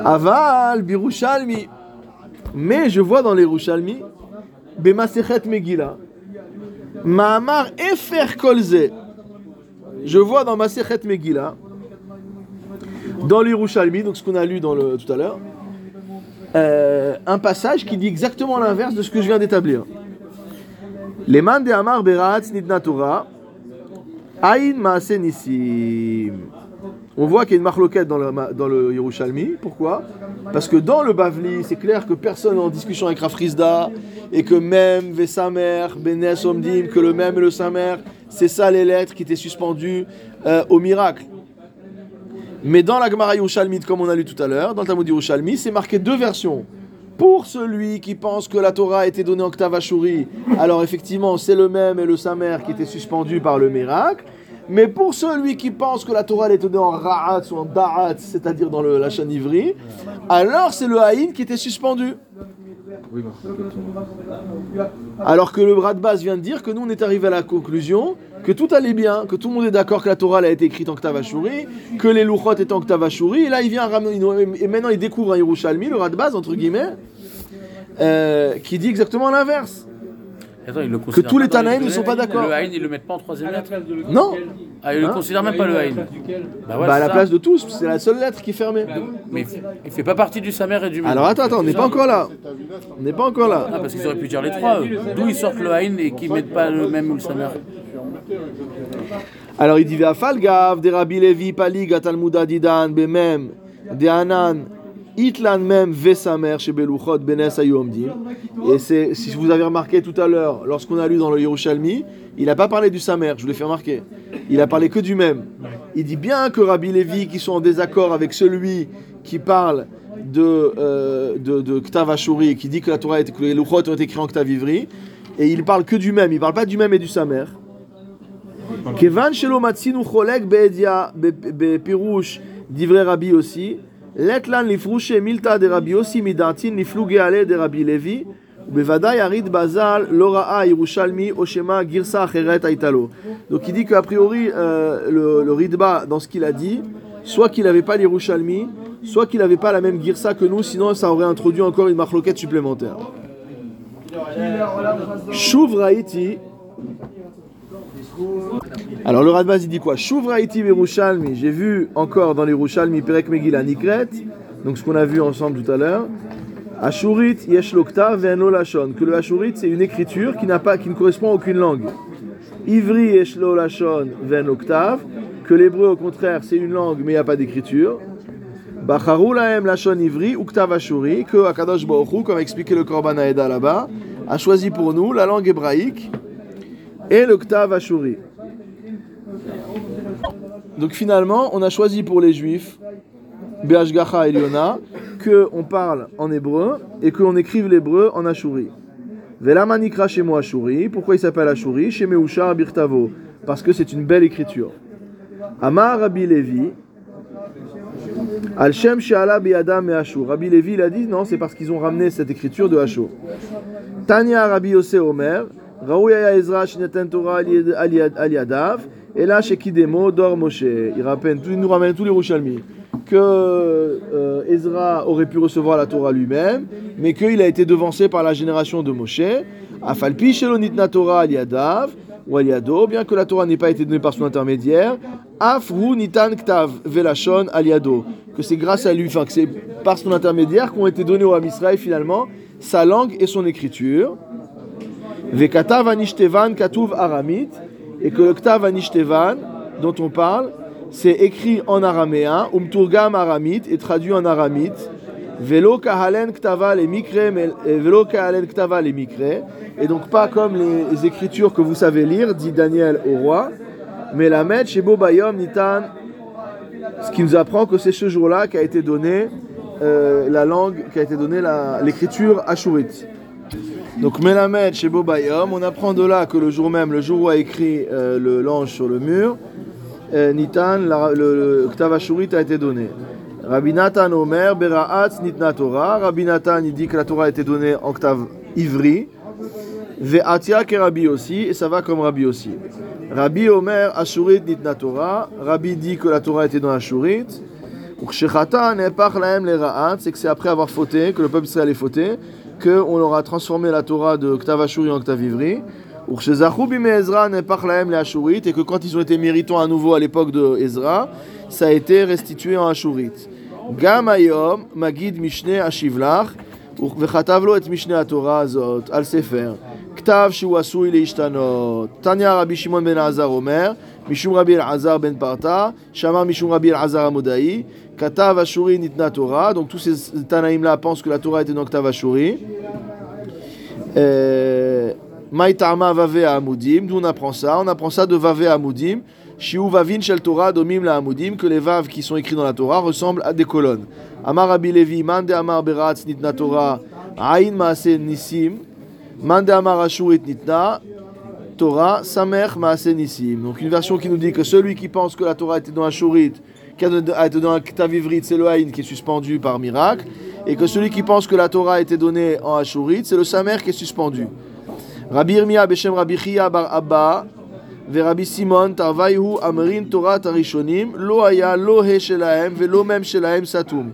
Aval Birushalmi. Mais je vois dans les Rushalmi, Bemasechet Megillah, Maamar Efer Kolze. Je vois dans Masechet Megillah, dans l'Irushalmi, donc ce qu'on a lu dans le, tout à l'heure, euh, un passage qui dit exactement l'inverse de ce que je viens d'établir. Les Aïn. On voit qu'il y a une marloquette dans le, dans Yerushalmi. Pourquoi? Parce que dans le Bavli, c'est clair que personne en discussion avec Rafrizda et que même Vesamer, Benes Omdim, que le même et le Samer, c'est ça les lettres qui étaient suspendues euh, au miracle. Mais dans la Gemara Yerushalmi, comme on a lu tout à l'heure, dans le Talmud Yerushalmi, c'est marqué deux versions. Pour celui qui pense que la Torah a été donnée en Ktav Ashuri, alors effectivement, c'est le même et le Samer qui était suspendu par le miracle. Mais pour celui qui pense que la Torah elle est donnée en Ra'at ou en Da'at, c'est-à-dire dans le, la chaîne ivri, alors c'est le Haïn qui était suspendu. Alors que le Radbaz vient de dire que nous on est arrivé à la conclusion que tout allait bien, que tout le monde est d'accord que la Torah a été écrite en Ktav Ashuri, que les Luchot étaient en Ktav Ashuri, et là il vient ramener, et maintenant il découvre un Yerushalmi, le Radbaz entre guillemets, euh, qui dit exactement l'inverse. Attends, le considèrent tous les Tanaïm ne sont pas d'accord. Le Haïn, ils le mettent pas en troisième lettre. Non. Ah, ils le Hein considèrent même pas le Haïn. À la place duquel Bah, ouais, Bah, à la ça. place de tous, c'est la seule lettre qui est fermée. Mais il fait, pas partie du Samer et du Même. Alors attends, attends, on n'est pas encore là. On n'est pas encore là. Ah, parce qu'ils auraient pu dire les trois. eux. D'où ils sortent le Haïn et qu'ils mettent pas le même ou le Samer. Alors il dit Ve'afalgav, de Rabbi Levi, Palig, Talmuda Didan, Bemem, de Hanan, Itlan même Vesamer chez Beluchot Benes Et c'est, si vous avez remarqué tout à l'heure, lorsqu'on a lu dans le Yerushalmi, il n'a pas parlé du Samer, je vous l'ai fait remarquer. Il a parlé que du même. Il dit bien que Rabbi Lévi, qui sont en désaccord avec celui qui parle de, euh, de, Ktav Ashuri, qui dit que la Torah est, que les Luchot ont été écrits en Ktav Ivri, et il parle que du même, il ne parle pas du même et du Samer. Kevan Shelo Matsinu Cholek Beedia Bepirouche, Rabbi aussi. יוסי, לית לן לפרושי מילתא דרבי יוסי מדעתין נפלוגי עלי דרבי לוי, ובוודאי הריד בז"ל לא ראה ירושלמי או שמא גרסה אחרת הייתה לו. Donc il dit qu'a priori euh, le, le Ridba dans ce qu'il a dit, soit qu'il n'avait pas l'Yerushalmi, soit qu'il n'avait pas la même girsa que nous, sinon ça aurait introduit encore une marloquette supplémentaire. Shuv Raiti, alors le Radbaz il dit quoi? Shuvraiti j'ai vu encore dans les Rushalmi Perek Megillah Nikret, donc ce qu'on a vu ensemble tout à l'heure. Ashurit Yesh Lokta Ve'eno Lashon, que le Ashurit c'est une écriture qui n'a pas, qui ne correspond à aucune langue. Ivri Yesh Lo Lashon Oktav, que l'hébreu au contraire c'est une langue mais il n'y a pas d'écriture. Bacharu Lahem Lashon Ivri Uktav Ashuri, que Akadosh Baruch comme expliqué le Korban Aeda là-bas, a choisi pour nous la langue hébraïque et le Ktav Ashuri. Donc finalement, on a choisi pour les juifs, Be'ashgacha Eliona, qu'on parle en hébreu et qu'on écrive l'hébreu en ashuri. Velama nikra shemo ashuri. Pourquoi il s'appelle ashuri Chez Meusha Birtavo. Parce que c'est une belle écriture. Amar Rabbi Levi. Al Shem She'ala Biadam et Ashur. Rabbi Levi il a dit non, c'est parce qu'ils ont ramené cette écriture de Ashur. Tanya Rabbi Yosef Omer. Et là, chez Kidemo, Dor Moshe. Il, nous ramène tous les Rouchalmi. Que euh, Ezra aurait pu recevoir la Torah lui-même, mais qu'il a été devancé par la génération de Moshe. Afalpi Shelonitna Torah al Yadav. Ou al Yado, bien que la Torah n'ait pas été donnée par son intermédiaire. Afru Nitan Ktav Velashon al Yado. Que c'est grâce à lui, enfin que c'est par son intermédiaire qu'ont été donnés au Ham finalement sa langue et son écriture. Vekatav Anishdevan Katuv Aramit, et que le Ktav Anishdevan, dont on parle, c'est écrit en araméen, Umturgam Aramit, et traduit en aramite. Velo Kahalen Ktava les Mikre, Velo Kahalen Ktava les Mikre, et donc pas comme les, écritures que vous savez lire, dit Daniel au roi, mais la Met chez Bobayom Nitan, ce qui nous apprend que c'est ce jour-là qu'a été donnée euh, la langue, qu'a été donnée l'écriture ashurite. Donc Melamed chez Bobayom, on apprend de là que le jour même, le jour où a écrit euh, l'ange sur le mur, euh, Nitan, la- le, le Ashurit a été donné. Rabbi Nathan Omer, Bera'atz Nitna Torah. Rabbi Nathan, il dit que la Torah a été donnée en Ktav Ivri. Ve'atia ke Rabbi aussi, et ça va comme Rabbi aussi. Rabbi Omer, Ashurit Nitna Torah. Rabbi dit que la Torah Ashurit. Ukshechata nepach lahem le ra'at, c'est que c'est après avoir fauté, que le peuple Israël est fauté, qu'on aura transformé la Torah de Ktav Ashuri en Ktav Ivri. Ukshezachu bime Ezra nepach lahem le Ashurit, et que quand ils ont été méritants à nouveau à l'époque de Ezra, ça a été restitué en Ashurit. Gam ayom, magid mishne ashivlach, וכתב לו את משנה התורה הזאת על ספר. כתב שהוא עשוי להשתנות. תניא רבי שמעון בן עזר אומר, Mishum Rabbi Azar ben Parta, Shama Mishum Rabbi Azar Amodai, Katav Ashuri Nitna Torah. Donc tous ces Tanaïm là pensent que la Torah était dans Katav Ashuri. Euh, Maïtama Vave Amudim, d'où on apprend ça On apprend ça de Vave Amudim. Shiu Vavin Shel Torah Domim La Amudim, que les vaves qui sont écrits dans la Torah ressemblent à des colonnes. Amar Rabbi Levi, Mande Amar Beratz Nitna Torah, Aïn Maase Nisim, Mande Amar Ashur Nitna, Torah, Samer Maasenissim. Donc une version qui nous dit que celui qui pense que la Torah était dans un shurit, a été dans un Ktavivrit, c'est le Haïn qui est suspendu par miracle, et que celui qui pense que la Torah a été donnée en Ashurit, c'est le Samer qui est suspendu. Rabbi Irmia Beshem Rabbi Chia Bar Abba, Rabbi Simon Tarvaihu Amrin Torah Tarishonim, Lo Haya Lo He Velo Mem Shelahem Satum.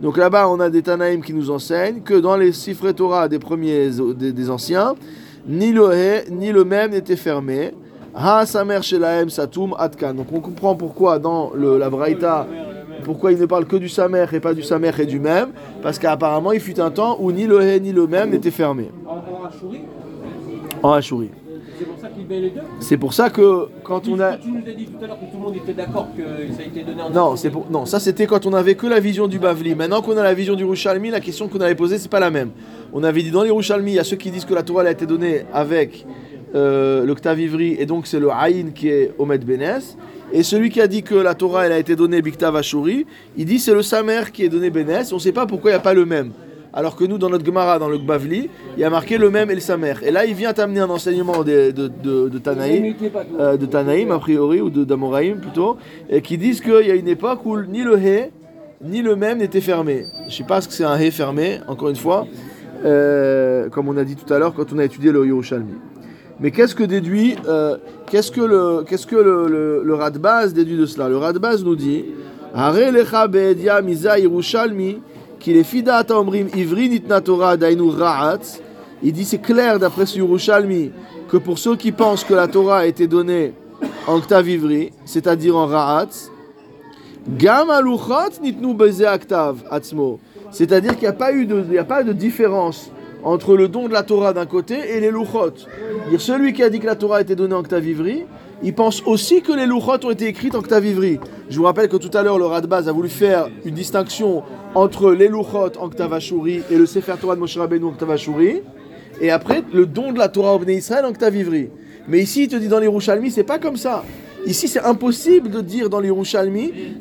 Donc là-bas, on a des Tanaïm qui nous enseignent que dans les Sifre Torah des premiers des, des anciens, ni le he, ni le même n'était fermé. Ha samer shelahem satum atkan. Donc on comprend pourquoi dans le, la Braïta, pourquoi il ne parle que du samer et pas du samer et du même, parce qu'apparemment il fut un temps où ni le he ni le même n'étaient fermés En, Ashuri. c'est pour ça qu'il met les deux. C'est pour ça que quand on a Tu nous as dit tout à l'heure que tout le monde était d'accord que ça a été donné en Non, c'est pour... non, ça c'était quand on avait que la vision du Bavli. Maintenant qu'on a la vision du Rouchalmi, la question qu'on avait posée, c'est pas la même. On avait dit dans les Rouchalmi, il y a ceux qui disent que la Torah a été donnée avec euh, le Ktav Ivri, et donc c'est le Haïn qui est Omed Benes. Et celui qui a dit que la Torah elle a été donnée Biktav Ashuri, il dit c'est le Samer qui est donné Benes. On ne sait pas pourquoi il n'y a pas le même. Alors que nous, dans notre Gemara, dans le Bavli, il y a marqué le même et le Samer. Et là, il vient t'amener un enseignement de, de, de, de Tanaïm, euh, de Tanaïm a priori, ou de d'Amoraïm plutôt, et qui disent qu'il y a une époque où ni le He, ni le même n'était fermé. Je sais pas ce que c'est un He fermé, encore une fois, euh, comme on a dit tout à l'heure quand on a étudié le Yerushalmi. Mais qu'est-ce que déduit, euh, qu'est-ce que le, qu'est-ce que le, le, Radbaz déduit de cela? Le Radbaz nous dit, ivri Torah dainu ra'at. Il dit c'est clair d'après ce Yerushalmi que pour ceux qui pensent que la Torah a été donnée en Ktav ivri, c'est-à-dire en ra'at, Gam aluchot nitnu beze aktav atzmo. C'est-à-dire qu'il n'y a pas eu de, a pas de différence entre le don de la Torah d'un côté et les luchot. Dire celui qui a dit que la Torah a été donnée en Ktav ivri, il pense aussi que les luchot ont été écrites en Ktav ivri. Je vous rappelle que tout à l'heure le Radbaz a voulu faire une distinction entre les luchot en Ktav ashuri et le Sefer Torah de Moshe Rabbeinu en Ktav ashuri, et après le don de la Torah au Bnei Israël en Ktav ivri. Mais ici il te dit dans les Rouchalmi, c'est pas comme ça. Ici, c'est impossible de dire dans les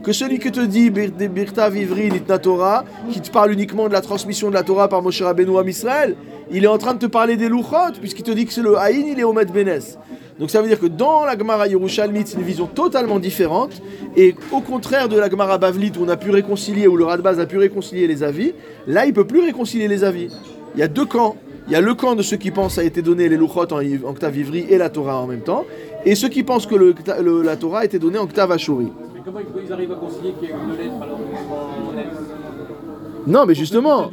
que celui que te dit Birta Vivri Nitna Torah, qui te parle uniquement de la transmission de la Torah par Moshe Rabbeinu à Israël, il est en train de te parler des Luchot, puisqu'il te dit que c'est le Haïn, il est Med Benes. Donc ça veut dire que dans la Gemara Yerushalmi, c'est une vision totalement différente, et au contraire de la Gemara Bavlit, où on a pu réconcilier, où le Radbaz a pu réconcilier les avis, là, il peut plus réconcilier les avis. Il y a deux camps. Il y a le camp de ceux qui pensent a été donné les Luchot en, en Ktav Ivri et la Torah en même temps, et ceux qui pensent que le, le- la Torah a été donnée en Ktav Ashuri. Mais comment ils- arrivent à concilier qu'il y ait eu deux lettres alors en Non, mais justement,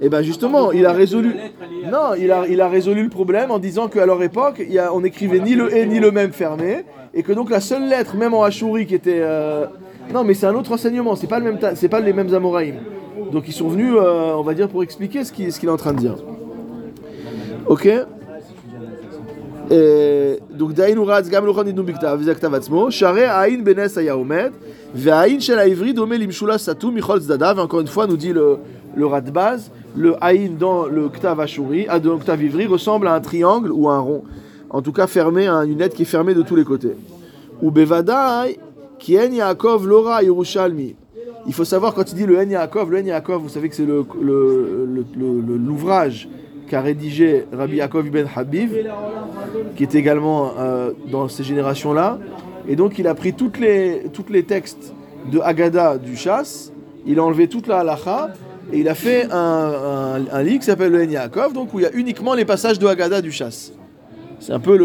et ben justement, il a résolu. Non, il a, il a résolu le problème en disant qu'à leur époque, il y a, on écrivait ni le et ni le même fermé, et que donc la seule lettre, même en Ashuri, qui était. euh, Non, mais c'est un autre enseignement. C'est pas le même, c'est pas les mêmes Amoraïm. Donc ils sont venus, euh, on va dire, pour expliquer ce qu'il ce qu'il est en train de dire. Ok. Et donc דהיינו רץ גם לוחות ניתנו בכתב, וזה הכתב עצמו, שהרי העין בנס היה עומד, והעין של העברי דומה למשולש סתום מכל צדדיו, encore une fois nous dit le, le Radbaz, le haïn dans le ktav ashuri, ah, dans le ktav ivri ressemble à un triangle ou à un rond, en tout cas fermé, à une lettre qui est fermée de tous les côtés. Ou bevadai, qui en Yaakov lora Yerushalmi. Il faut savoir quand il dit le En Yaakov, le En Yaakov, vous savez que c'est le- le- le- le- le- l'ouvrage qu'a rédigé Rabbi Yaakov ibn Habib, qui est également euh, dans ces générations-là. Et donc il a pris toutes les, textes de Haggadah du chasse, il a enlevé toute la halacha, et il a fait un, un, livre qui s'appelle le Yaakov, donc où il y a uniquement les passages de Haggadah du chasse. C'est un peu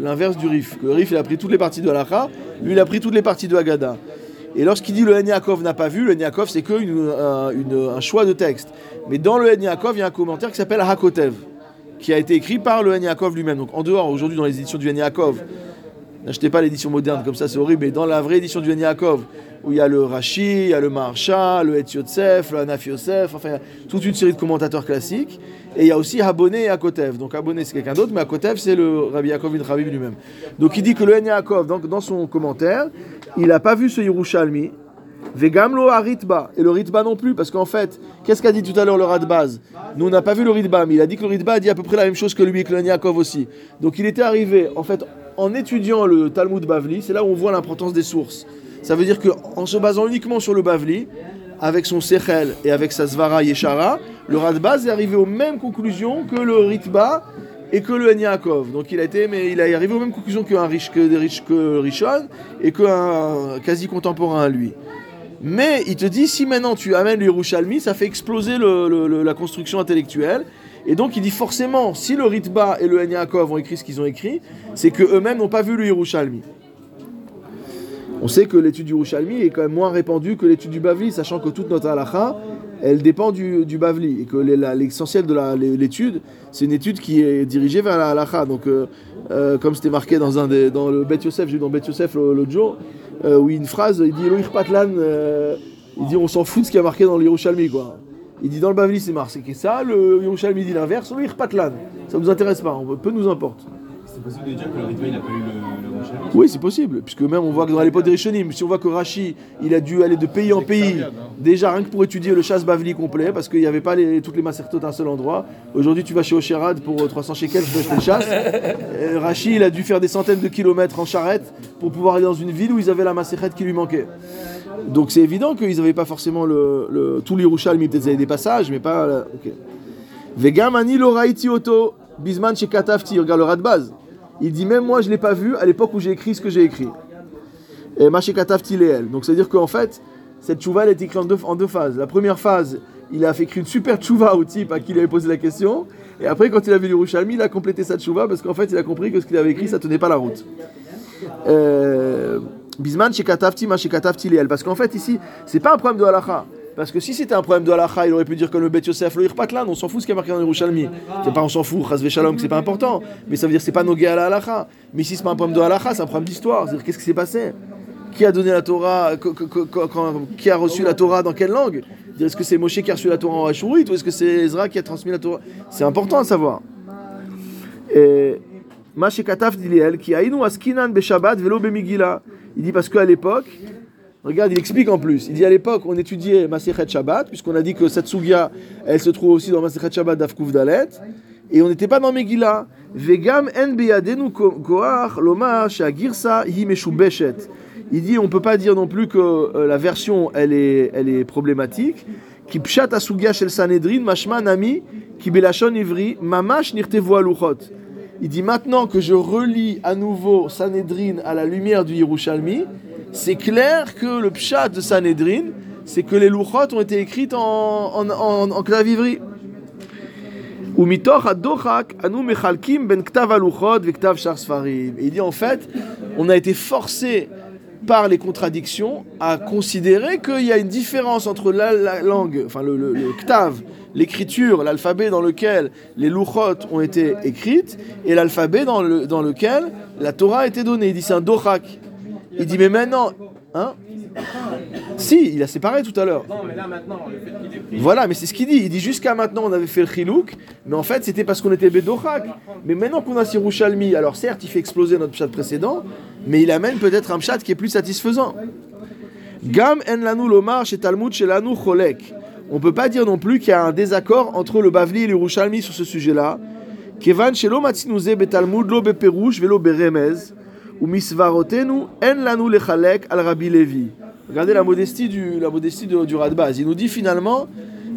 l'inverse du Rif. Le Rif, il a pris toutes les parties de halacha, lui, il a pris toutes les parties de Haggadah. Et lorsqu'il dit le En Yaakov n'a pas vu, le En Yaakov, c'est qu'un un, une- un choix de texte. Mais dans le En Yaakov, il y a un commentaire qui s'appelle Hakotev, qui a été écrit par le En Yaakov lui-même. Donc en dehors, aujourd'hui, dans les éditions du En Yaakov, n'achetez pas l'édition moderne comme ça, c'est horrible, mais dans la vraie édition du En Yaakov, où il y a le Rashi, il y a le Maharsha, le Et Yotsef, le Hanaf Yosef, enfin, toute une série de commentateurs classiques. Et il y a aussi Haboné et Akotev. Donc Haboné, c'est quelqu'un d'autre, mais Akotev, c'est le Rabbi Yaakov bin Rabib lui-même. Donc il dit que le En Yaakov, donc, dans son commentaire, il n'a pas vu ce Yerushalmi, Vegamlo a Ritba, et le Ritba non plus, parce qu'en fait, qu'est-ce qu'a dit tout à l'heure le Radbaz? Nous, on n'a pas vu le Ritba, mais il a dit que le Ritba a dit à peu près la même chose que lui, et que le Yaakov aussi. Donc il était arrivé, en fait, en étudiant le Talmud Bavli, c'est là où on voit l'importance des sources. Ça veut dire qu'en se basant uniquement sur le Bavli, avec son Sechel et avec sa Svara Yeshara, le Radbaz est arrivé aux mêmes conclusions que le Ritba et que le Yaakov. Donc il a été, mais il est arrivé aux mêmes conclusions qu'un riche que des riches que Rishon et qu'un quasi contemporain à lui. Mais il te dit, si maintenant tu amènes le Yerushalmi, ça fait exploser la construction intellectuelle. Et donc il dit forcément, si le Ritba et le Yaakov ont écrit ce qu'ils ont écrit, c'est qu'eux-mêmes n'ont pas vu le Yerushalmi. On sait que l'étude du Yerushalmi est quand même moins répandue que l'étude du Bavli, sachant que toute notre halakha, elle dépend du, Bavli. Et que l'essentiel de l'étude, c'est une étude qui est dirigée vers la halakha. Donc, euh, euh, comme c'était marqué dans, un des, dans le Bet Yosef, j'ai vu dans Bet Yosef l'autre jour, euh, où il y a une phrase, il dit Patlan, il dit on s'en fout de ce qui est marqué dans le Yerushalmi, quoi. Il dit dans le Bavli c'est marqué ça, le Yerushalmi dit l'inverse, Elohir Patlan. Ça nous intéresse pas, on, peu nous importe. C'est possible de dire que le n'a pas eu le, le Oui, c'est possible, puisque même on voit que dans l'époque des Rishonim, si on voit que Rashi, il a dû aller de pays en pays, déjà rien que pour étudier le chasse Bavli complet, parce qu'il n'y avait pas les- toutes les macertotes à un seul endroit. Aujourd'hui, tu vas chez Osherad pour euh, 300 shekels, tu peux acheter le chasse. Euh, Rashi, il a dû faire des centaines de kilomètres en charrette pour pouvoir aller dans une ville où ils avaient la macérette qui lui manquait. Donc c'est évident qu'ils n'avaient pas forcément le, le, l'Yerushalmi, peut-être ils avaient des passages, mais pas... la- ok. Vegam ani lo raiti oto bisman shekatafti, regarde le rat de base. Il dit même moi je l'ai pas vu à l'époque où j'ai écrit ce que j'ai écrit. Et ma shekatafti leel. Donc c'est à dire qu'en fait cette tchouva elle est écrite en deux, phases. La première phase, il a fait écrire une super tchouva au type à qui il avait posé la question. Et après quand il a vu l'Yerushalmi, il a complété sa tchouva parce qu'en fait il a compris que ce qu'il avait écrit ça tenait pas la route. Euh, Bisman shekatafti ma shekatafti leel. Parce qu'en fait ici c'est pas un problème de halacha. Parce que si c'était un problème de halacha, il aurait pu dire que le Bet Yosef, le Irpatlan, on s'en fout ce qui est marqué dans Yerushalmi. C'est pas on s'en fout, Chazve Shalom, que c'est pas important. Mais ça veut dire que c'est pas nogué à la halacha. Mais si c'est pas un problème de halacha, c'est un problème d'histoire. C'est-à-dire qu'est-ce qui s'est passé? Qui a donné la Torah Qui a reçu la Torah dans quelle langue? Est-ce que c'est Moshe qui a reçu la Torah en Ashurit ou est-ce que c'est Ezra qui a transmis la Torah? C'est important à savoir. Et Ma shekataf qui aïnou askinan beshabbat velo bemigila. Il dit parce qu'à l'époque, regarde, il explique en plus. Il dit à l'époque, on étudiait Masechet Shabbat, puisqu'on a dit que cette sugia, elle se trouve aussi dans Masechet Shabbat d'Afkouf Dalet, et on n'était pas dans Megillah. Vegam en koach lomar shagirsa hi. Il dit, on peut pas dire non plus que euh, la version, elle est, elle est problématique. Ki pshat asugia shel Sanhedrin mashma nami ki belashon ivri mamash nirtevu aluchot. Il dit maintenant que je relis à nouveau Sanhedrin à la lumière du Yerushalmi, c'est clair que le pshat de Sanhedrin, c'est que les louchotes ont été écrites en, en, en, en claviverie. Ben Il dit en fait, on a été forcé par les contradictions à considérer qu'il y a une différence entre la, la langue, enfin le, ktav, l'écriture, l'alphabet dans lequel les louchot ont été écrites, et l'alphabet dans, le, dans lequel la Torah a été donnée. Il dit c'est un dochak. Il dit mais maintenant, hein Si, il a séparé tout à l'heure. Non, mais là maintenant, le fait qu'il ait pris. Voilà, mais c'est ce qu'il dit. Il dit jusqu'à maintenant on avait fait le chilouk, mais en fait c'était parce qu'on était Bedochak. Mais maintenant qu'on a Sirushalmi, alors certes il fait exploser notre chat précédent, mais il amène peut-être un chat qui est plus satisfaisant. Gam en lanu lomar chez Talmud chez cholek. On peut pas dire non plus qu'il y a un désaccord entre le Bavli et le Yerushalmi sur ce sujet-là. Kevan shelo matzinuze betalmud lo beperush velo beremez. Ou misvarotenu en lanu lechalek al Rabbi Levi. Regardez la modestie du, la modestie de- du Radbaz. Il nous dit finalement,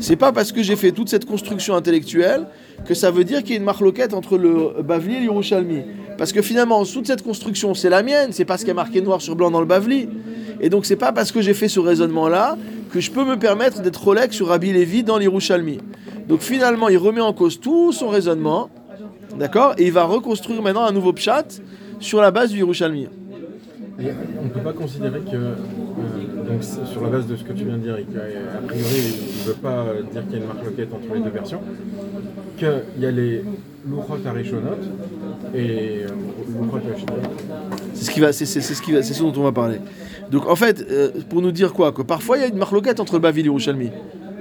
C'est pas parce que j'ai fait toute cette construction intellectuelle que ça veut dire qu'il y a une marloquette entre le Bavli et l'Yerushalmi. Parce que finalement, toute cette construction, c'est la mienne, c'est pas ce qui est marqué noir sur blanc dans le Bavli. Et donc, c'est pas parce que j'ai fait ce raisonnement-là que je peux me permettre d'être Rolex sur Rabbi Lévi dans l'Yerushalmi. Donc, finalement, il remet en cause tout son raisonnement, d'accord Et il va reconstruire maintenant un nouveau pshat sur la base du Yerushalmi. On ne peut pas considérer que, euh, donc, sur la base de ce que tu viens de dire, et qu'a priori il ne veut pas euh, dire qu'il y a une marque loquette entre les deux versions, qu'il y a les Luchot Arishonot et euh. C'est ce, qui va, c'est, ce, ce dont on va parler. Donc en fait, euh, pour nous dire quoi Que parfois il y a une marloquette entre le Bavli et l'Yerushalmi.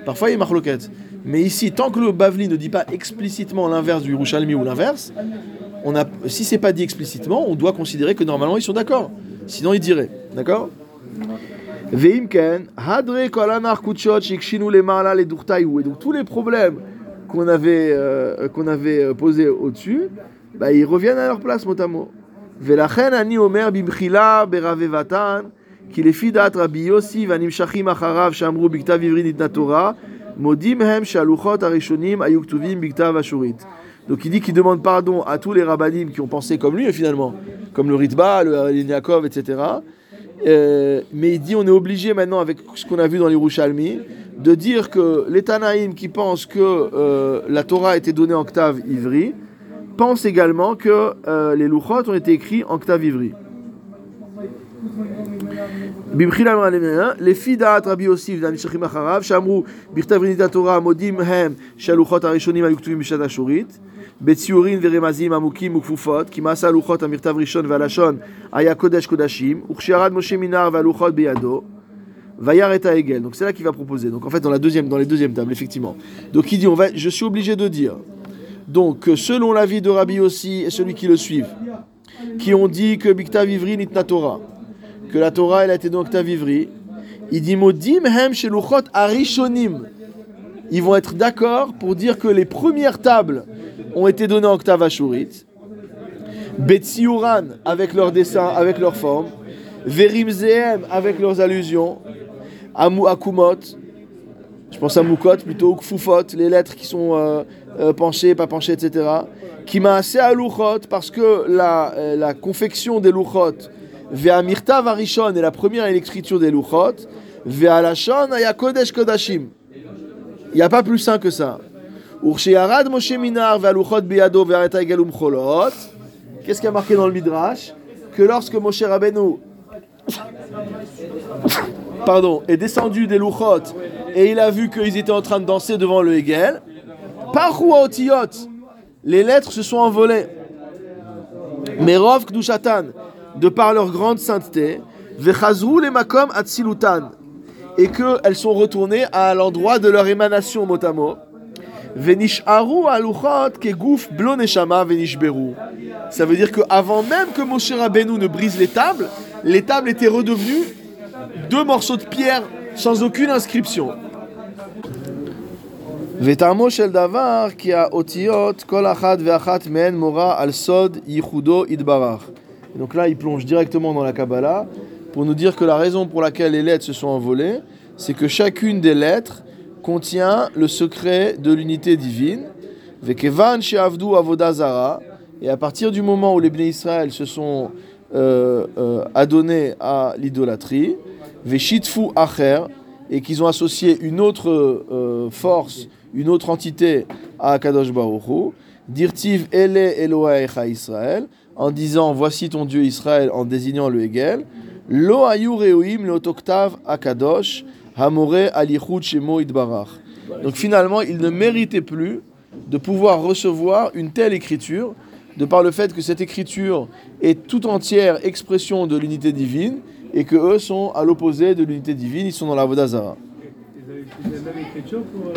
Parfois il y a une marloquette. Mais ici, tant que le Bavli ne dit pas explicitement l'inverse du Yerushalmi ou l'inverse, on a, si c'est pas dit explicitement, on doit considérer que normalement ils sont d'accord. Sinon ils diraient. D'accord Veimken, Hadre Kolanar Kuchot, Shikshinu Lemala, les Durtaïou. Et donc tous les problèmes qu'on avait, euh, qu'on avait euh, posés au-dessus, bah, ils reviennent à leur place mot à mot. ולכן אני אומר במחילה ברבבתן, כי לפי דעת רבי יוסי והנמשכים אחריו שאמרו בכתב עברי ניתנה תורה, מודים הם שהלוחות הראשונים היו כתובים בכתב אשורית. Donc il dit qu'il demande pardon à tous les rabbinim qui ont pensé comme lui finalement, comme le Ritba, le Harelin Yaakov, etc. Euh, mais il dit on est obligé maintenant avec ce qu'on a vu dans les Rouchalmi de dire que les Tanaïm qui pensent que euh, la Torah a été donnée en octave ivri pensent également que euh, les Luchot ont été écrits en octave ivri. במחילה מרננה, לפי דעת רבי יוסיף והנשכים אחריו, שאמרו בכתב רנית התורה מודים הם שהלוחות הראשונים היו כתובים בשעת אשורית, בציורים ורמזים עמוקים וכפופות, כי מעשה הלוחות המכתב ראשון והלשון היה קודש קודשים, וכשירד משה מנהר והלוחות בידו, Vayar et Hegel. Donc c'est là qu'il va proposer. Donc en fait dans la deuxième, dans les deuxièmes tables, effectivement. Donc il dit, on va, je suis obligé de dire, donc que selon l'avis de Rabbi aussi et celui qui le suivent, qui ont dit que Bikta Vivri nitna Torah, que la Torah elle a été dans Octave Vivri, il dit modim hem sheluchot arishonim. Ils vont être d'accord pour dire que les premières tables ont été données en Octave Ashurit, Betsiuran avec leurs dessins, avec leurs formes, Verimzehem avec leurs allusions, Amu Akumot, je pense à Mukot plutôt, Kfufot, les lettres qui sont euh, euh, penchées, pas penchées, etc. Qui m'a assez à Luchot parce que la, euh, confection des Luchot, Vea Mirta Varishon est la première et l'écriture des Luchot, Vea Lashon Aya Kodesh Kodashim. Il n'y a pas plus sain que ça. Qu'est-ce qui a marqué dans le Midrash Que lorsque Moshe Rabbeinu pardon, est descendu des Luchot et il a vu qu'ils étaient en train de danser devant le Hegel, par Otiyot, les lettres se sont envolées. Merov Kdushatan, de par leur grande sainteté, Vechazru les Makom Atsilutan, et qu'elles sont retournées à l'endroit de leur émanation motamo. Ça veut dire qu'avant même que Moshe Rabbeinu ne brise les tables, les tables étaient redevenues deux morceaux de pierre sans aucune inscription. Et donc là, il plonge directement dans la Kabbalah pour nous dire que la raison pour laquelle les lettres se sont envolées, c'est que chacune des lettres contient le secret de l'unité divine. Vekevan she'avdu avoda zara. Et à partir du moment où les Bnei Israël se sont euh, euh, adonnés à l'idolâtrie, acher, et qu'ils ont associé une autre euh, force, une autre entité à Kadosh Baruch Dirtiv Ele Elohecha Israël, en disant voici ton Dieu Israël, en désignant le Hegel, Lo ayu reuim leotoktav akadosh hamore alichut shemo idbarach. Donc finalement, il ne méritait plus de pouvoir recevoir une telle écriture, de par le fait que cette écriture est tout entière expression de l'unité divine, et que eux sont à l'opposé de l'unité divine, ils sont dans la Vodazara. Ils avaient la même écriture pour, euh,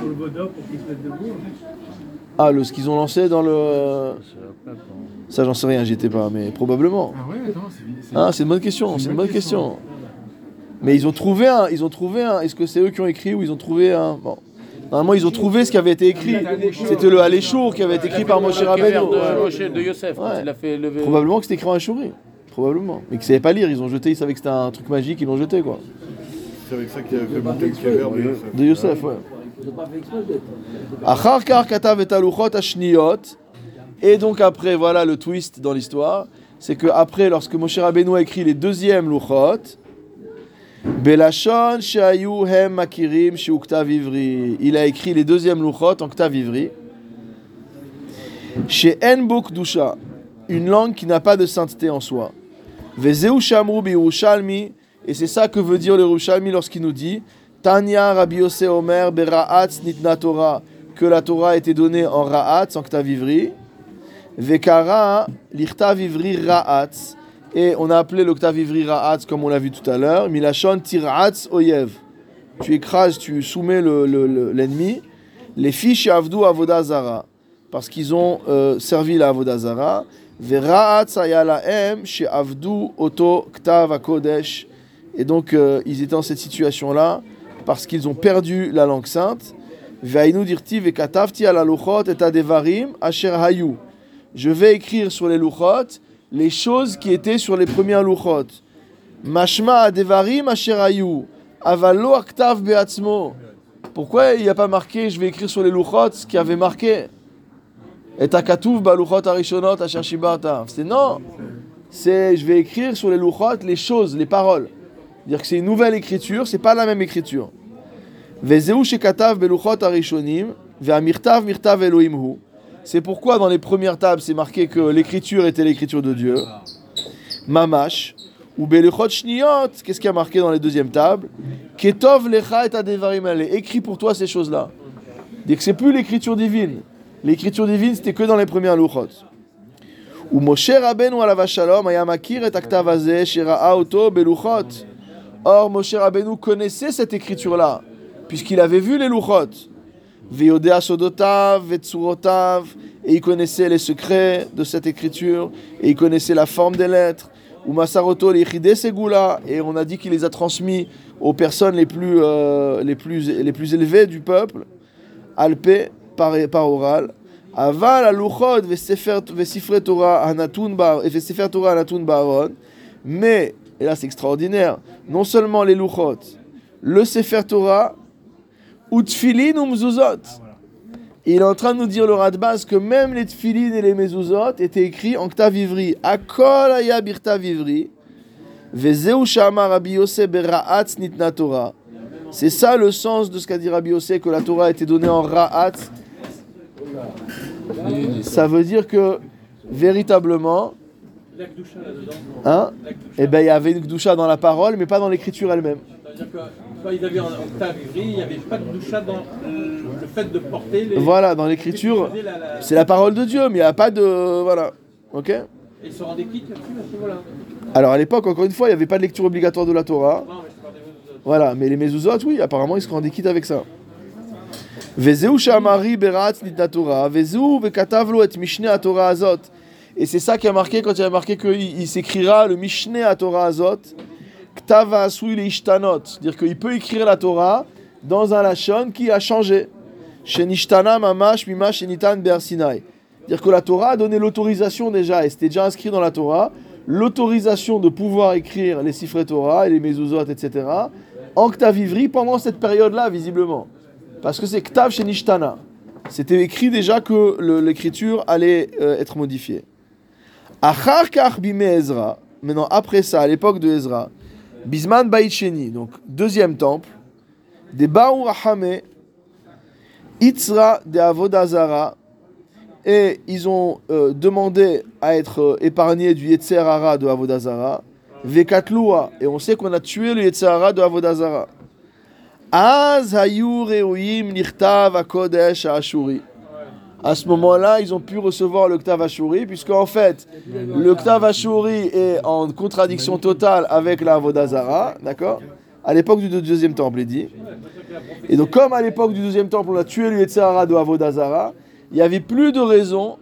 pour le Vaudor pour qu'ils se mettent debout. en fait. Ah, le, ce qu'ils ont lancé dans le. Ça, j'en sais rien, j'y étais pas, mais probablement. Ah ouais, attends, c'est. c'est- Ah, c'est une bonne question, c'est une bonne question. Mais ils ont trouvé un. Ils ont trouvé un. Est-ce que c'est eux qui ont écrit ou ils ont trouvé un. Bon. Normalement, ils ont trouvé ce qui avait été écrit. C'était le Aléchour qui avait été écrit par Moshe Rabbeinu. de, Yosef, fait lever. Probablement que c'était écrit en Achouri. Probablement. Mais qu'ils savaient pas lire, ils ont jeté, ils savaient que c'était un truc magique, ils l'ont jeté quoi. C'est avec ça qu'il y avait fait de Youssef. De Yosef, ouais. C'est pas fait exprès d'être. Achar kar katav et aluchot ashniyot. Et donc après, voilà le twist dans l'histoire, c'est que après, lorsque Moshe Rabbeinu a écrit les deuxièmes luchot, Il a écrit les deuxièmes luchot en ktav ivri. Chez Enbuk Dusha, une langue qui n'a pas de sainteté en soi. Vezeu shamru bi et c'est ça que veut dire le Yerushalmi lorsqu'il nous dit Tanya Rabbi Yose Omer bera'atz nitna Torah, que la Torah a été donnée en ra'atz, en ktav ivri. Vekara l'irtav ivri ra'atz. Et on a appelé l'octave ivri ra'atz comme on l'a vu tout à l'heure. Milachon tiratz oyev. Tu écrases, tu soumets l'ennemi. Le, le, l'ennemi. les fiches avdu avodazara. Parce qu'ils ont euh, servi la avodazara. She avdu oto ktav akodesh. Et donc euh, ils étaient dans cette situation-là parce qu'ils ont perdu la langue sainte. Ve'ainu dirti ala luchot et adevarim asher hayu. Je vais écrire sur les luchot les choses qui étaient sur les premières luchot. Mashma adevarim asher hayu. Avalo aktav beatzmo. Pourquoi il n'y a pas marqué je vais écrire sur les luchot ce qui avait marqué? Et akatuv ba luchot arishonot asher shibarta. C'est non. C'est je vais écrire sur les luchot les choses, les paroles. Dire que c'est une nouvelle écriture, c'est pas la même écriture. Vezeu shekatav beluchot arishonim ve'amirtav mirtav Elohim hu. C'est pourquoi dans les premières tables c'est marqué que l'écriture était l'écriture de Dieu. Mamash ou beluchot shniyot. Qu'est-ce qui a marqué dans les deuxièmes tables? Ketov lecha et adevarim ale. Écrit pour toi ces choses-là. Dire que c'est plus l'écriture divine. L'écriture divine c'était que dans les premières luchot. Ou Moshe Rabbeinu alav shalom aya makir et aktav beluchot. Or, Moshe Rabbeinu connaissait cette écriture-là, puisqu'il avait vu les Luchot. Et il connaissait les secrets de cette écriture, et il connaissait la forme des lettres. Et on a dit qu'il les a transmis aux personnes les plus, euh, les plus, les plus élevées du peuple, Alpé, par, par oral. Aval la Luchot, Vesifre Torah, Hanatun Baron. Mais et là c'est extraordinaire, non seulement les Luchot, le Sefer Torah, ou Tfilin ou Mezuzot. Il est en train de nous dire le Radbaz que même les Tfilin et les Mezuzot étaient écrits en Ktav Ivri. Akol aya birta vivri. Vezeu shama Rabbi Yosef bera'atz nitna Torah. C'est ça le sens de ce qu'a dit Rabbi Yosef, que la Torah a été donnée en ra'atz. Ça veut dire que véritablement, Hein Eh ben il y avait une Gdusha dans la parole, mais pas dans l'écriture elle-même. Ils avaient en octave ivri, il n'y avait pas de Gdusha dans le, fait de porter les. Voilà, dans l'écriture, c'est la parole de Dieu, mais il n'y a pas de. Voilà. Ok? Et ils se rendaient quittes là-dessus à ce niveau-là? Alors à l'époque, encore une fois, il n'y avait pas de lecture obligatoire de la Torah. Non, mais je parle des Mezuzot. Voilà, mais les mezuzot, oui, apparemment, ils se rendaient quittes avec ça. Et mishneh Torah azot. Et c'est ça qui a marqué quand il a marqué qu'il il, s'écrira le Mishneh à Torah Azot, Ktava Asui le Ishtanot. C'est-à-dire qu'il peut écrire la Torah dans un Lachon qui a changé. Shenishtana Mamash Mimash Shenitan Ber Sinai. C'est-à-dire que la Torah a donné l'autorisation déjà, et c'était déjà inscrit dans la Torah, l'autorisation de pouvoir écrire les Sifre Torah et les Mezuzot, etc. en Ktav Ivri pendant cette période-là, visiblement. Parce que c'est Ktav Shenishtana. C'était écrit déjà que l'écriture allait euh, être modifiée. Achar kach bime Ezra, maintenant après ça, à l'époque de Ezra, Bisman Bait Sheni, donc deuxième temple, des Baou Rahame, Itzra de Avodazara, et ils ont euh, demandé à être euh, épargnés du Yetzer Hara de Avodazara, Vekatloua, et on sait qu'on a tué le Yetzer Hara de Avodazara. Az hayu reoim lichtav akodesh ashuri. À ce moment-là, ils ont pu recevoir le Ktav Ashuri, puisque en fait, le Ktav Ashuri est en contradiction totale avec la d'accord? À l'époque du deuxième temple, il dit. Et donc, comme à l'époque du deuxième temple, on a tué le Yetzirah de Avodazara, il n'y avait plus de raison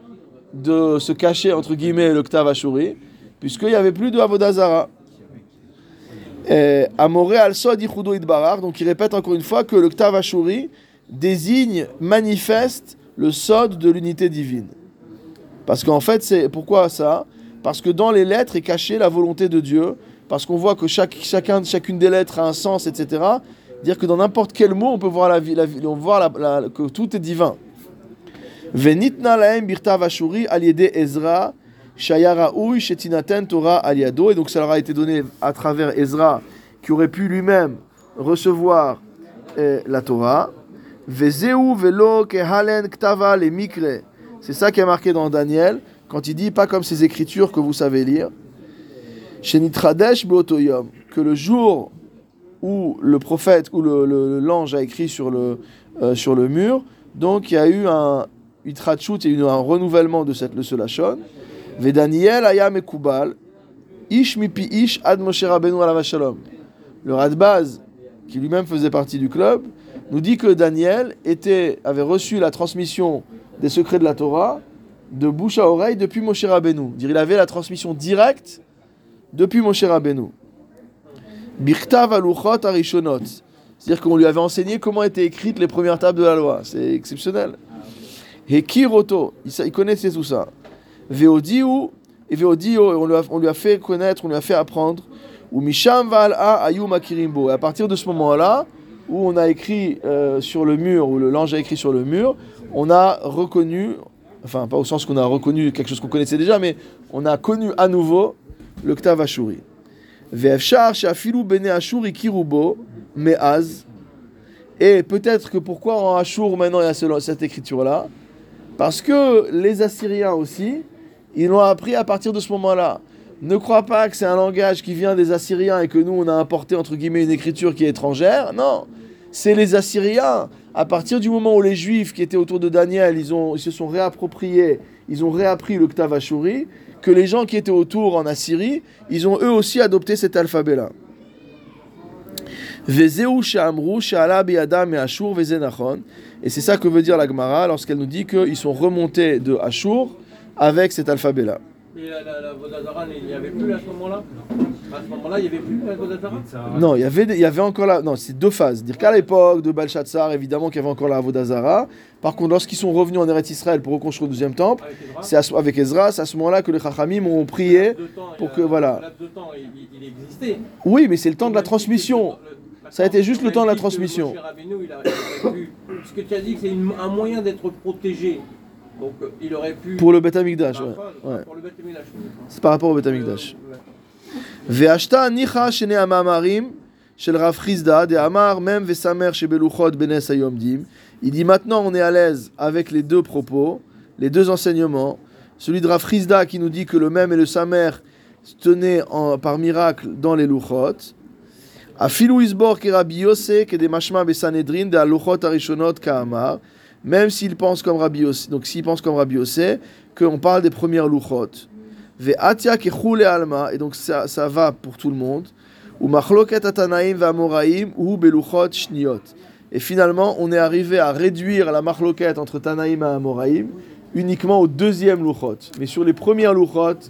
de se cacher, entre guillemets, le Ktav Ashuri, puisqu'il n'y avait plus de Avodazara. Amoré al Sod Yichudo Idbarar, donc il répète encore une fois que le Ktav Ashuri désigne, manifeste le Sod de l'unité divine. Parce qu'en fait, c'est pourquoi ça? Parce que dans les lettres est cachée la volonté de Dieu, parce qu'on voit que chaque, chacun, chacune des lettres a un sens, etc. Dire que dans n'importe quel mot, on peut voir, la, la, on peut voir la- que tout est divin. Venitna lahem birtav ashuri al yede Ezra, shetinaten Torah al yado. Et donc ça leur a été donné à travers Ezra, qui aurait pu lui-même recevoir euh, la Torah. Vezeu velo kehalen ktava le mikre. C'est ça qui est marqué dans Daniel, quand il dit pas comme ces écritures que vous savez lire. Shenitradesh beotoyom. Que le jour où le prophète ou le- le- l'ange a écrit sur le, euh, sur le mur, donc il y a eu un itrachut, il un renouvellement de, cette, de ce lachon. Vedaniel ayam ekubal, ish mipi ish ad Moshe Rabbeinu alav shalom. Le Radbaz, qui lui-même faisait partie du club, nous dit que Daniel avait reçu la transmission des secrets de la Torah de bouche à oreille depuis Moshe Rabbeinu. Dire, il avait la transmission directe depuis Moshe Rabbeinu. Birtav arishonot. C'est-à-dire qu'on lui avait enseigné comment étaient écrites les premières tables de la loi. C'est exceptionnel. Hekiroto, il, sa- il connaissait tout ça. Veodiu, on lui, a, fait connaître, on lui a fait apprendre. Ou Misham. Et à partir de ce moment-là, où on a écrit euh, sur le mur, où le l'ange a écrit sur le mur, on a reconnu, enfin pas au sens qu'on a reconnu quelque chose qu'on connaissait déjà, mais on a connu à nouveau le Ktav Ashuri. Et peut-être que pourquoi en Ashur maintenant il y a ce- cette écriture-là? Parce que les Assyriens aussi, ils l'ont appris à partir de ce moment-là. Ne crois pas que c'est un langage qui vient des Assyriens et que nous on a importé entre guillemets une écriture qui est étrangère. Non, c'est les Assyriens. À partir du moment où les Juifs qui étaient autour de Daniel, ils, ont, ils se sont réappropriés, ils ont réappris le Ktav que les gens qui étaient autour en Assyrie, ils ont eux aussi adopté cet alphabet-là. Et c'est ça que veut dire la Gemara lorsqu'elle nous dit qu'ils sont remontés de Ashur avec cet alphabet-là. Et la, la, la Vodazara, il n'y avait plus à ce moment-là À ce moment-là, il n'y avait plus la Vodazara Non, il y avait, il y avait encore la. Non, c'est deux phases. Dire qu'à l'époque de Belshazzar, évidemment qu'il y avait encore la Avodazara. Par contre, lorsqu'ils sont revenus en Eretz Israël pour reconstruire le deuxième temple, c'est avec Ezra, c'est à ce moment-là que les Chachamim ont prié. Temps, pour que, voilà. de temps, il, il- existait. Oui, mais c'est le temps de la transmission. Ça a été juste le temps de la transmission. [COUGHS] Ce que tu as dit, c'est un moyen d'être protégé. Donc euh, il aurait pu. Pour le Beth Amikdash, ouais. ouais. Pour le Beth Amikdash. C'est par rapport au Beth Amikdash. Euh, Ve'ashta nicha shene amamarim shel Rav Chizda de Amar mem vesamer shebeluchot benes hayomdim. Il dit maintenant on est à l'aise avec les deux propos, les deux enseignements. Celui de Rav Chizda qui nous dit que le même et le samer tenaient en, par miracle dans les luchot. Afilu isbor ki Rabbi Yose ke de mashma besanedrin de aluchot arishonot ka'amar. amar. Même s'il pense comme Rabbi Yosef, donc s'il pense comme Rabbi Yosef, qu'on parle des premières luchot. Ve'atia kechule alma, et donc ça, ça va pour tout le monde. Ou machloket atanaim ve'amoraim ou beluchot shniot. Et finalement, on est arrivé à réduire la machloket entre Tanaïm et Amoraïm uniquement au deuxième luchot. Mais sur les premières luchot,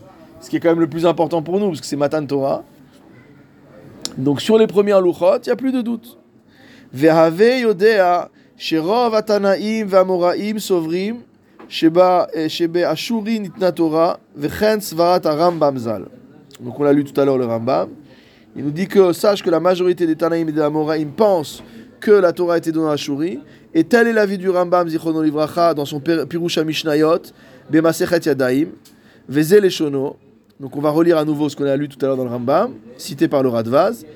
ce qui est quand même le plus important pour nous, parce que c'est Matan Torah. Donc sur les premières luchot, il n'y a plus de doute. Ve'have yodea Donc on l'a lu tout à l'heure le Rambam. Il nous dit que sache que la majorité des Tanaïm et des Amoraïm pensent que la Torah a été donnée à Shuri. Et tel est l'avis du Rambam Livracha dans son Pir- Pirush Mishnayot, Bemasechet Yadaim, Veze Leshono. Donc on va relire à nouveau ce qu'on a lu tout à l'heure dans le Rambam, cité par le Radvaz.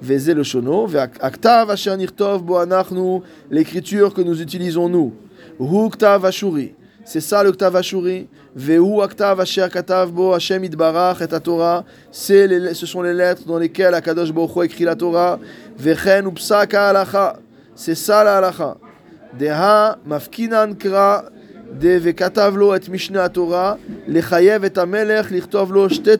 Veze Leshono, Ve'aktav Asher Nirtov Bo Anachnu, l'écriture que nous utilisons nous. Hu Ktav Ashuri. C'est ça le Ktav Ashuri. Ve'hu Aktav Asher Katav Bo Hashem Itbarach et Torah. C'est Ce sont les lettres dans lesquelles Akadosh Baruch Hu écrit la Torah. Vechen Upsaka Halacha. C'est ça la. Deha Mafkinan Kra. De Vekatav Lo et Mishneh Torah. Lechayev et Amelech Lichtov Lo Shte.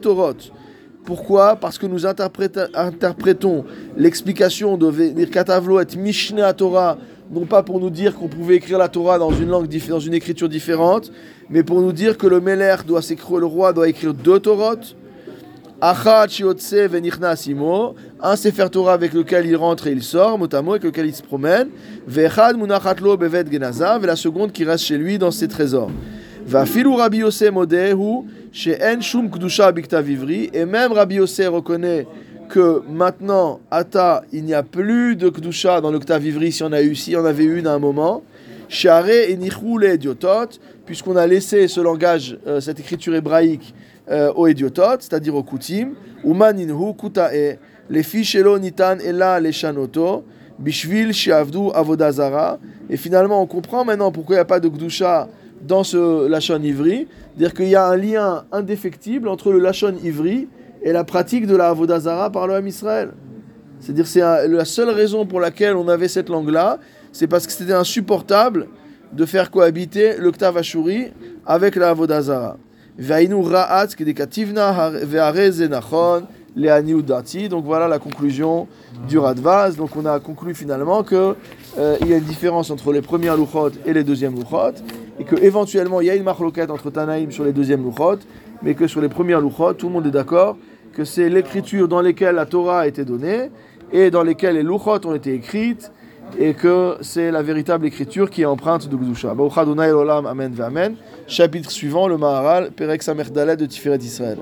Pourquoi? Parce que nous interprétons l'explication de Virkatavlo et Mishneh Torah, non pas pour nous dire qu'on pouvait écrire la Torah dans une langue dans une écriture différente, mais pour nous dire que le Meler doit s'écrire, le roi doit écrire deux Torot, Achat Shiotse Venichnas Imo, un Sefer Torah avec lequel il rentre et il sort, motamo avec lequel il se promène, Vechad Munachatlo Bevet Genazav, et la seconde qui reste chez lui dans ses trésors. Et même Rabbi Yosef reconnaît que maintenant, Ata, il n'y a plus de Kdusha dans l'octave ivri, si on a eu, si on avait une à moment. Share et Nichoule Diotot, puisqu'on a laissé ce langage, euh, cette écriture hébraïque euh, aux Ediotot, c'est-à-dire aux Kutim, Umaninhu Kutae, les fichelo Nitan Ela Leshanoto, Bishvil Shiavdu Avodazara. Et finalement, on comprend maintenant pourquoi il n'y a pas de Kdusha dans ce Lachon Ivri, dire qu'il y a un lien indéfectible entre le Lachon Ivri et la pratique de la Avodazara par l'OM Israël. C'est-à-dire c'est la seule raison pour laquelle on avait cette langue-là, c'est parce que c'était insupportable de faire cohabiter le Ktav Ashuri avec la Avodazara. Donc voilà la conclusion du Radvaz. Donc on a conclu finalement que euh, y a une différence entre les premières louchot et les deuxièmes louchot, et que éventuellement il y a une marloquette entre Tanaïm sur les deuxièmes louchot, mais que sur les premières louchot, tout le monde est d'accord que c'est l'écriture dans lesquelles la Torah a été donnée et dans lesquelles les louchot ont été écrites et que c'est la véritable écriture qui est empreinte de Gdusha. Amen, Amen. Chapitre suivant, le Maharal, Perek Samer Dalet de Tiferet Israël.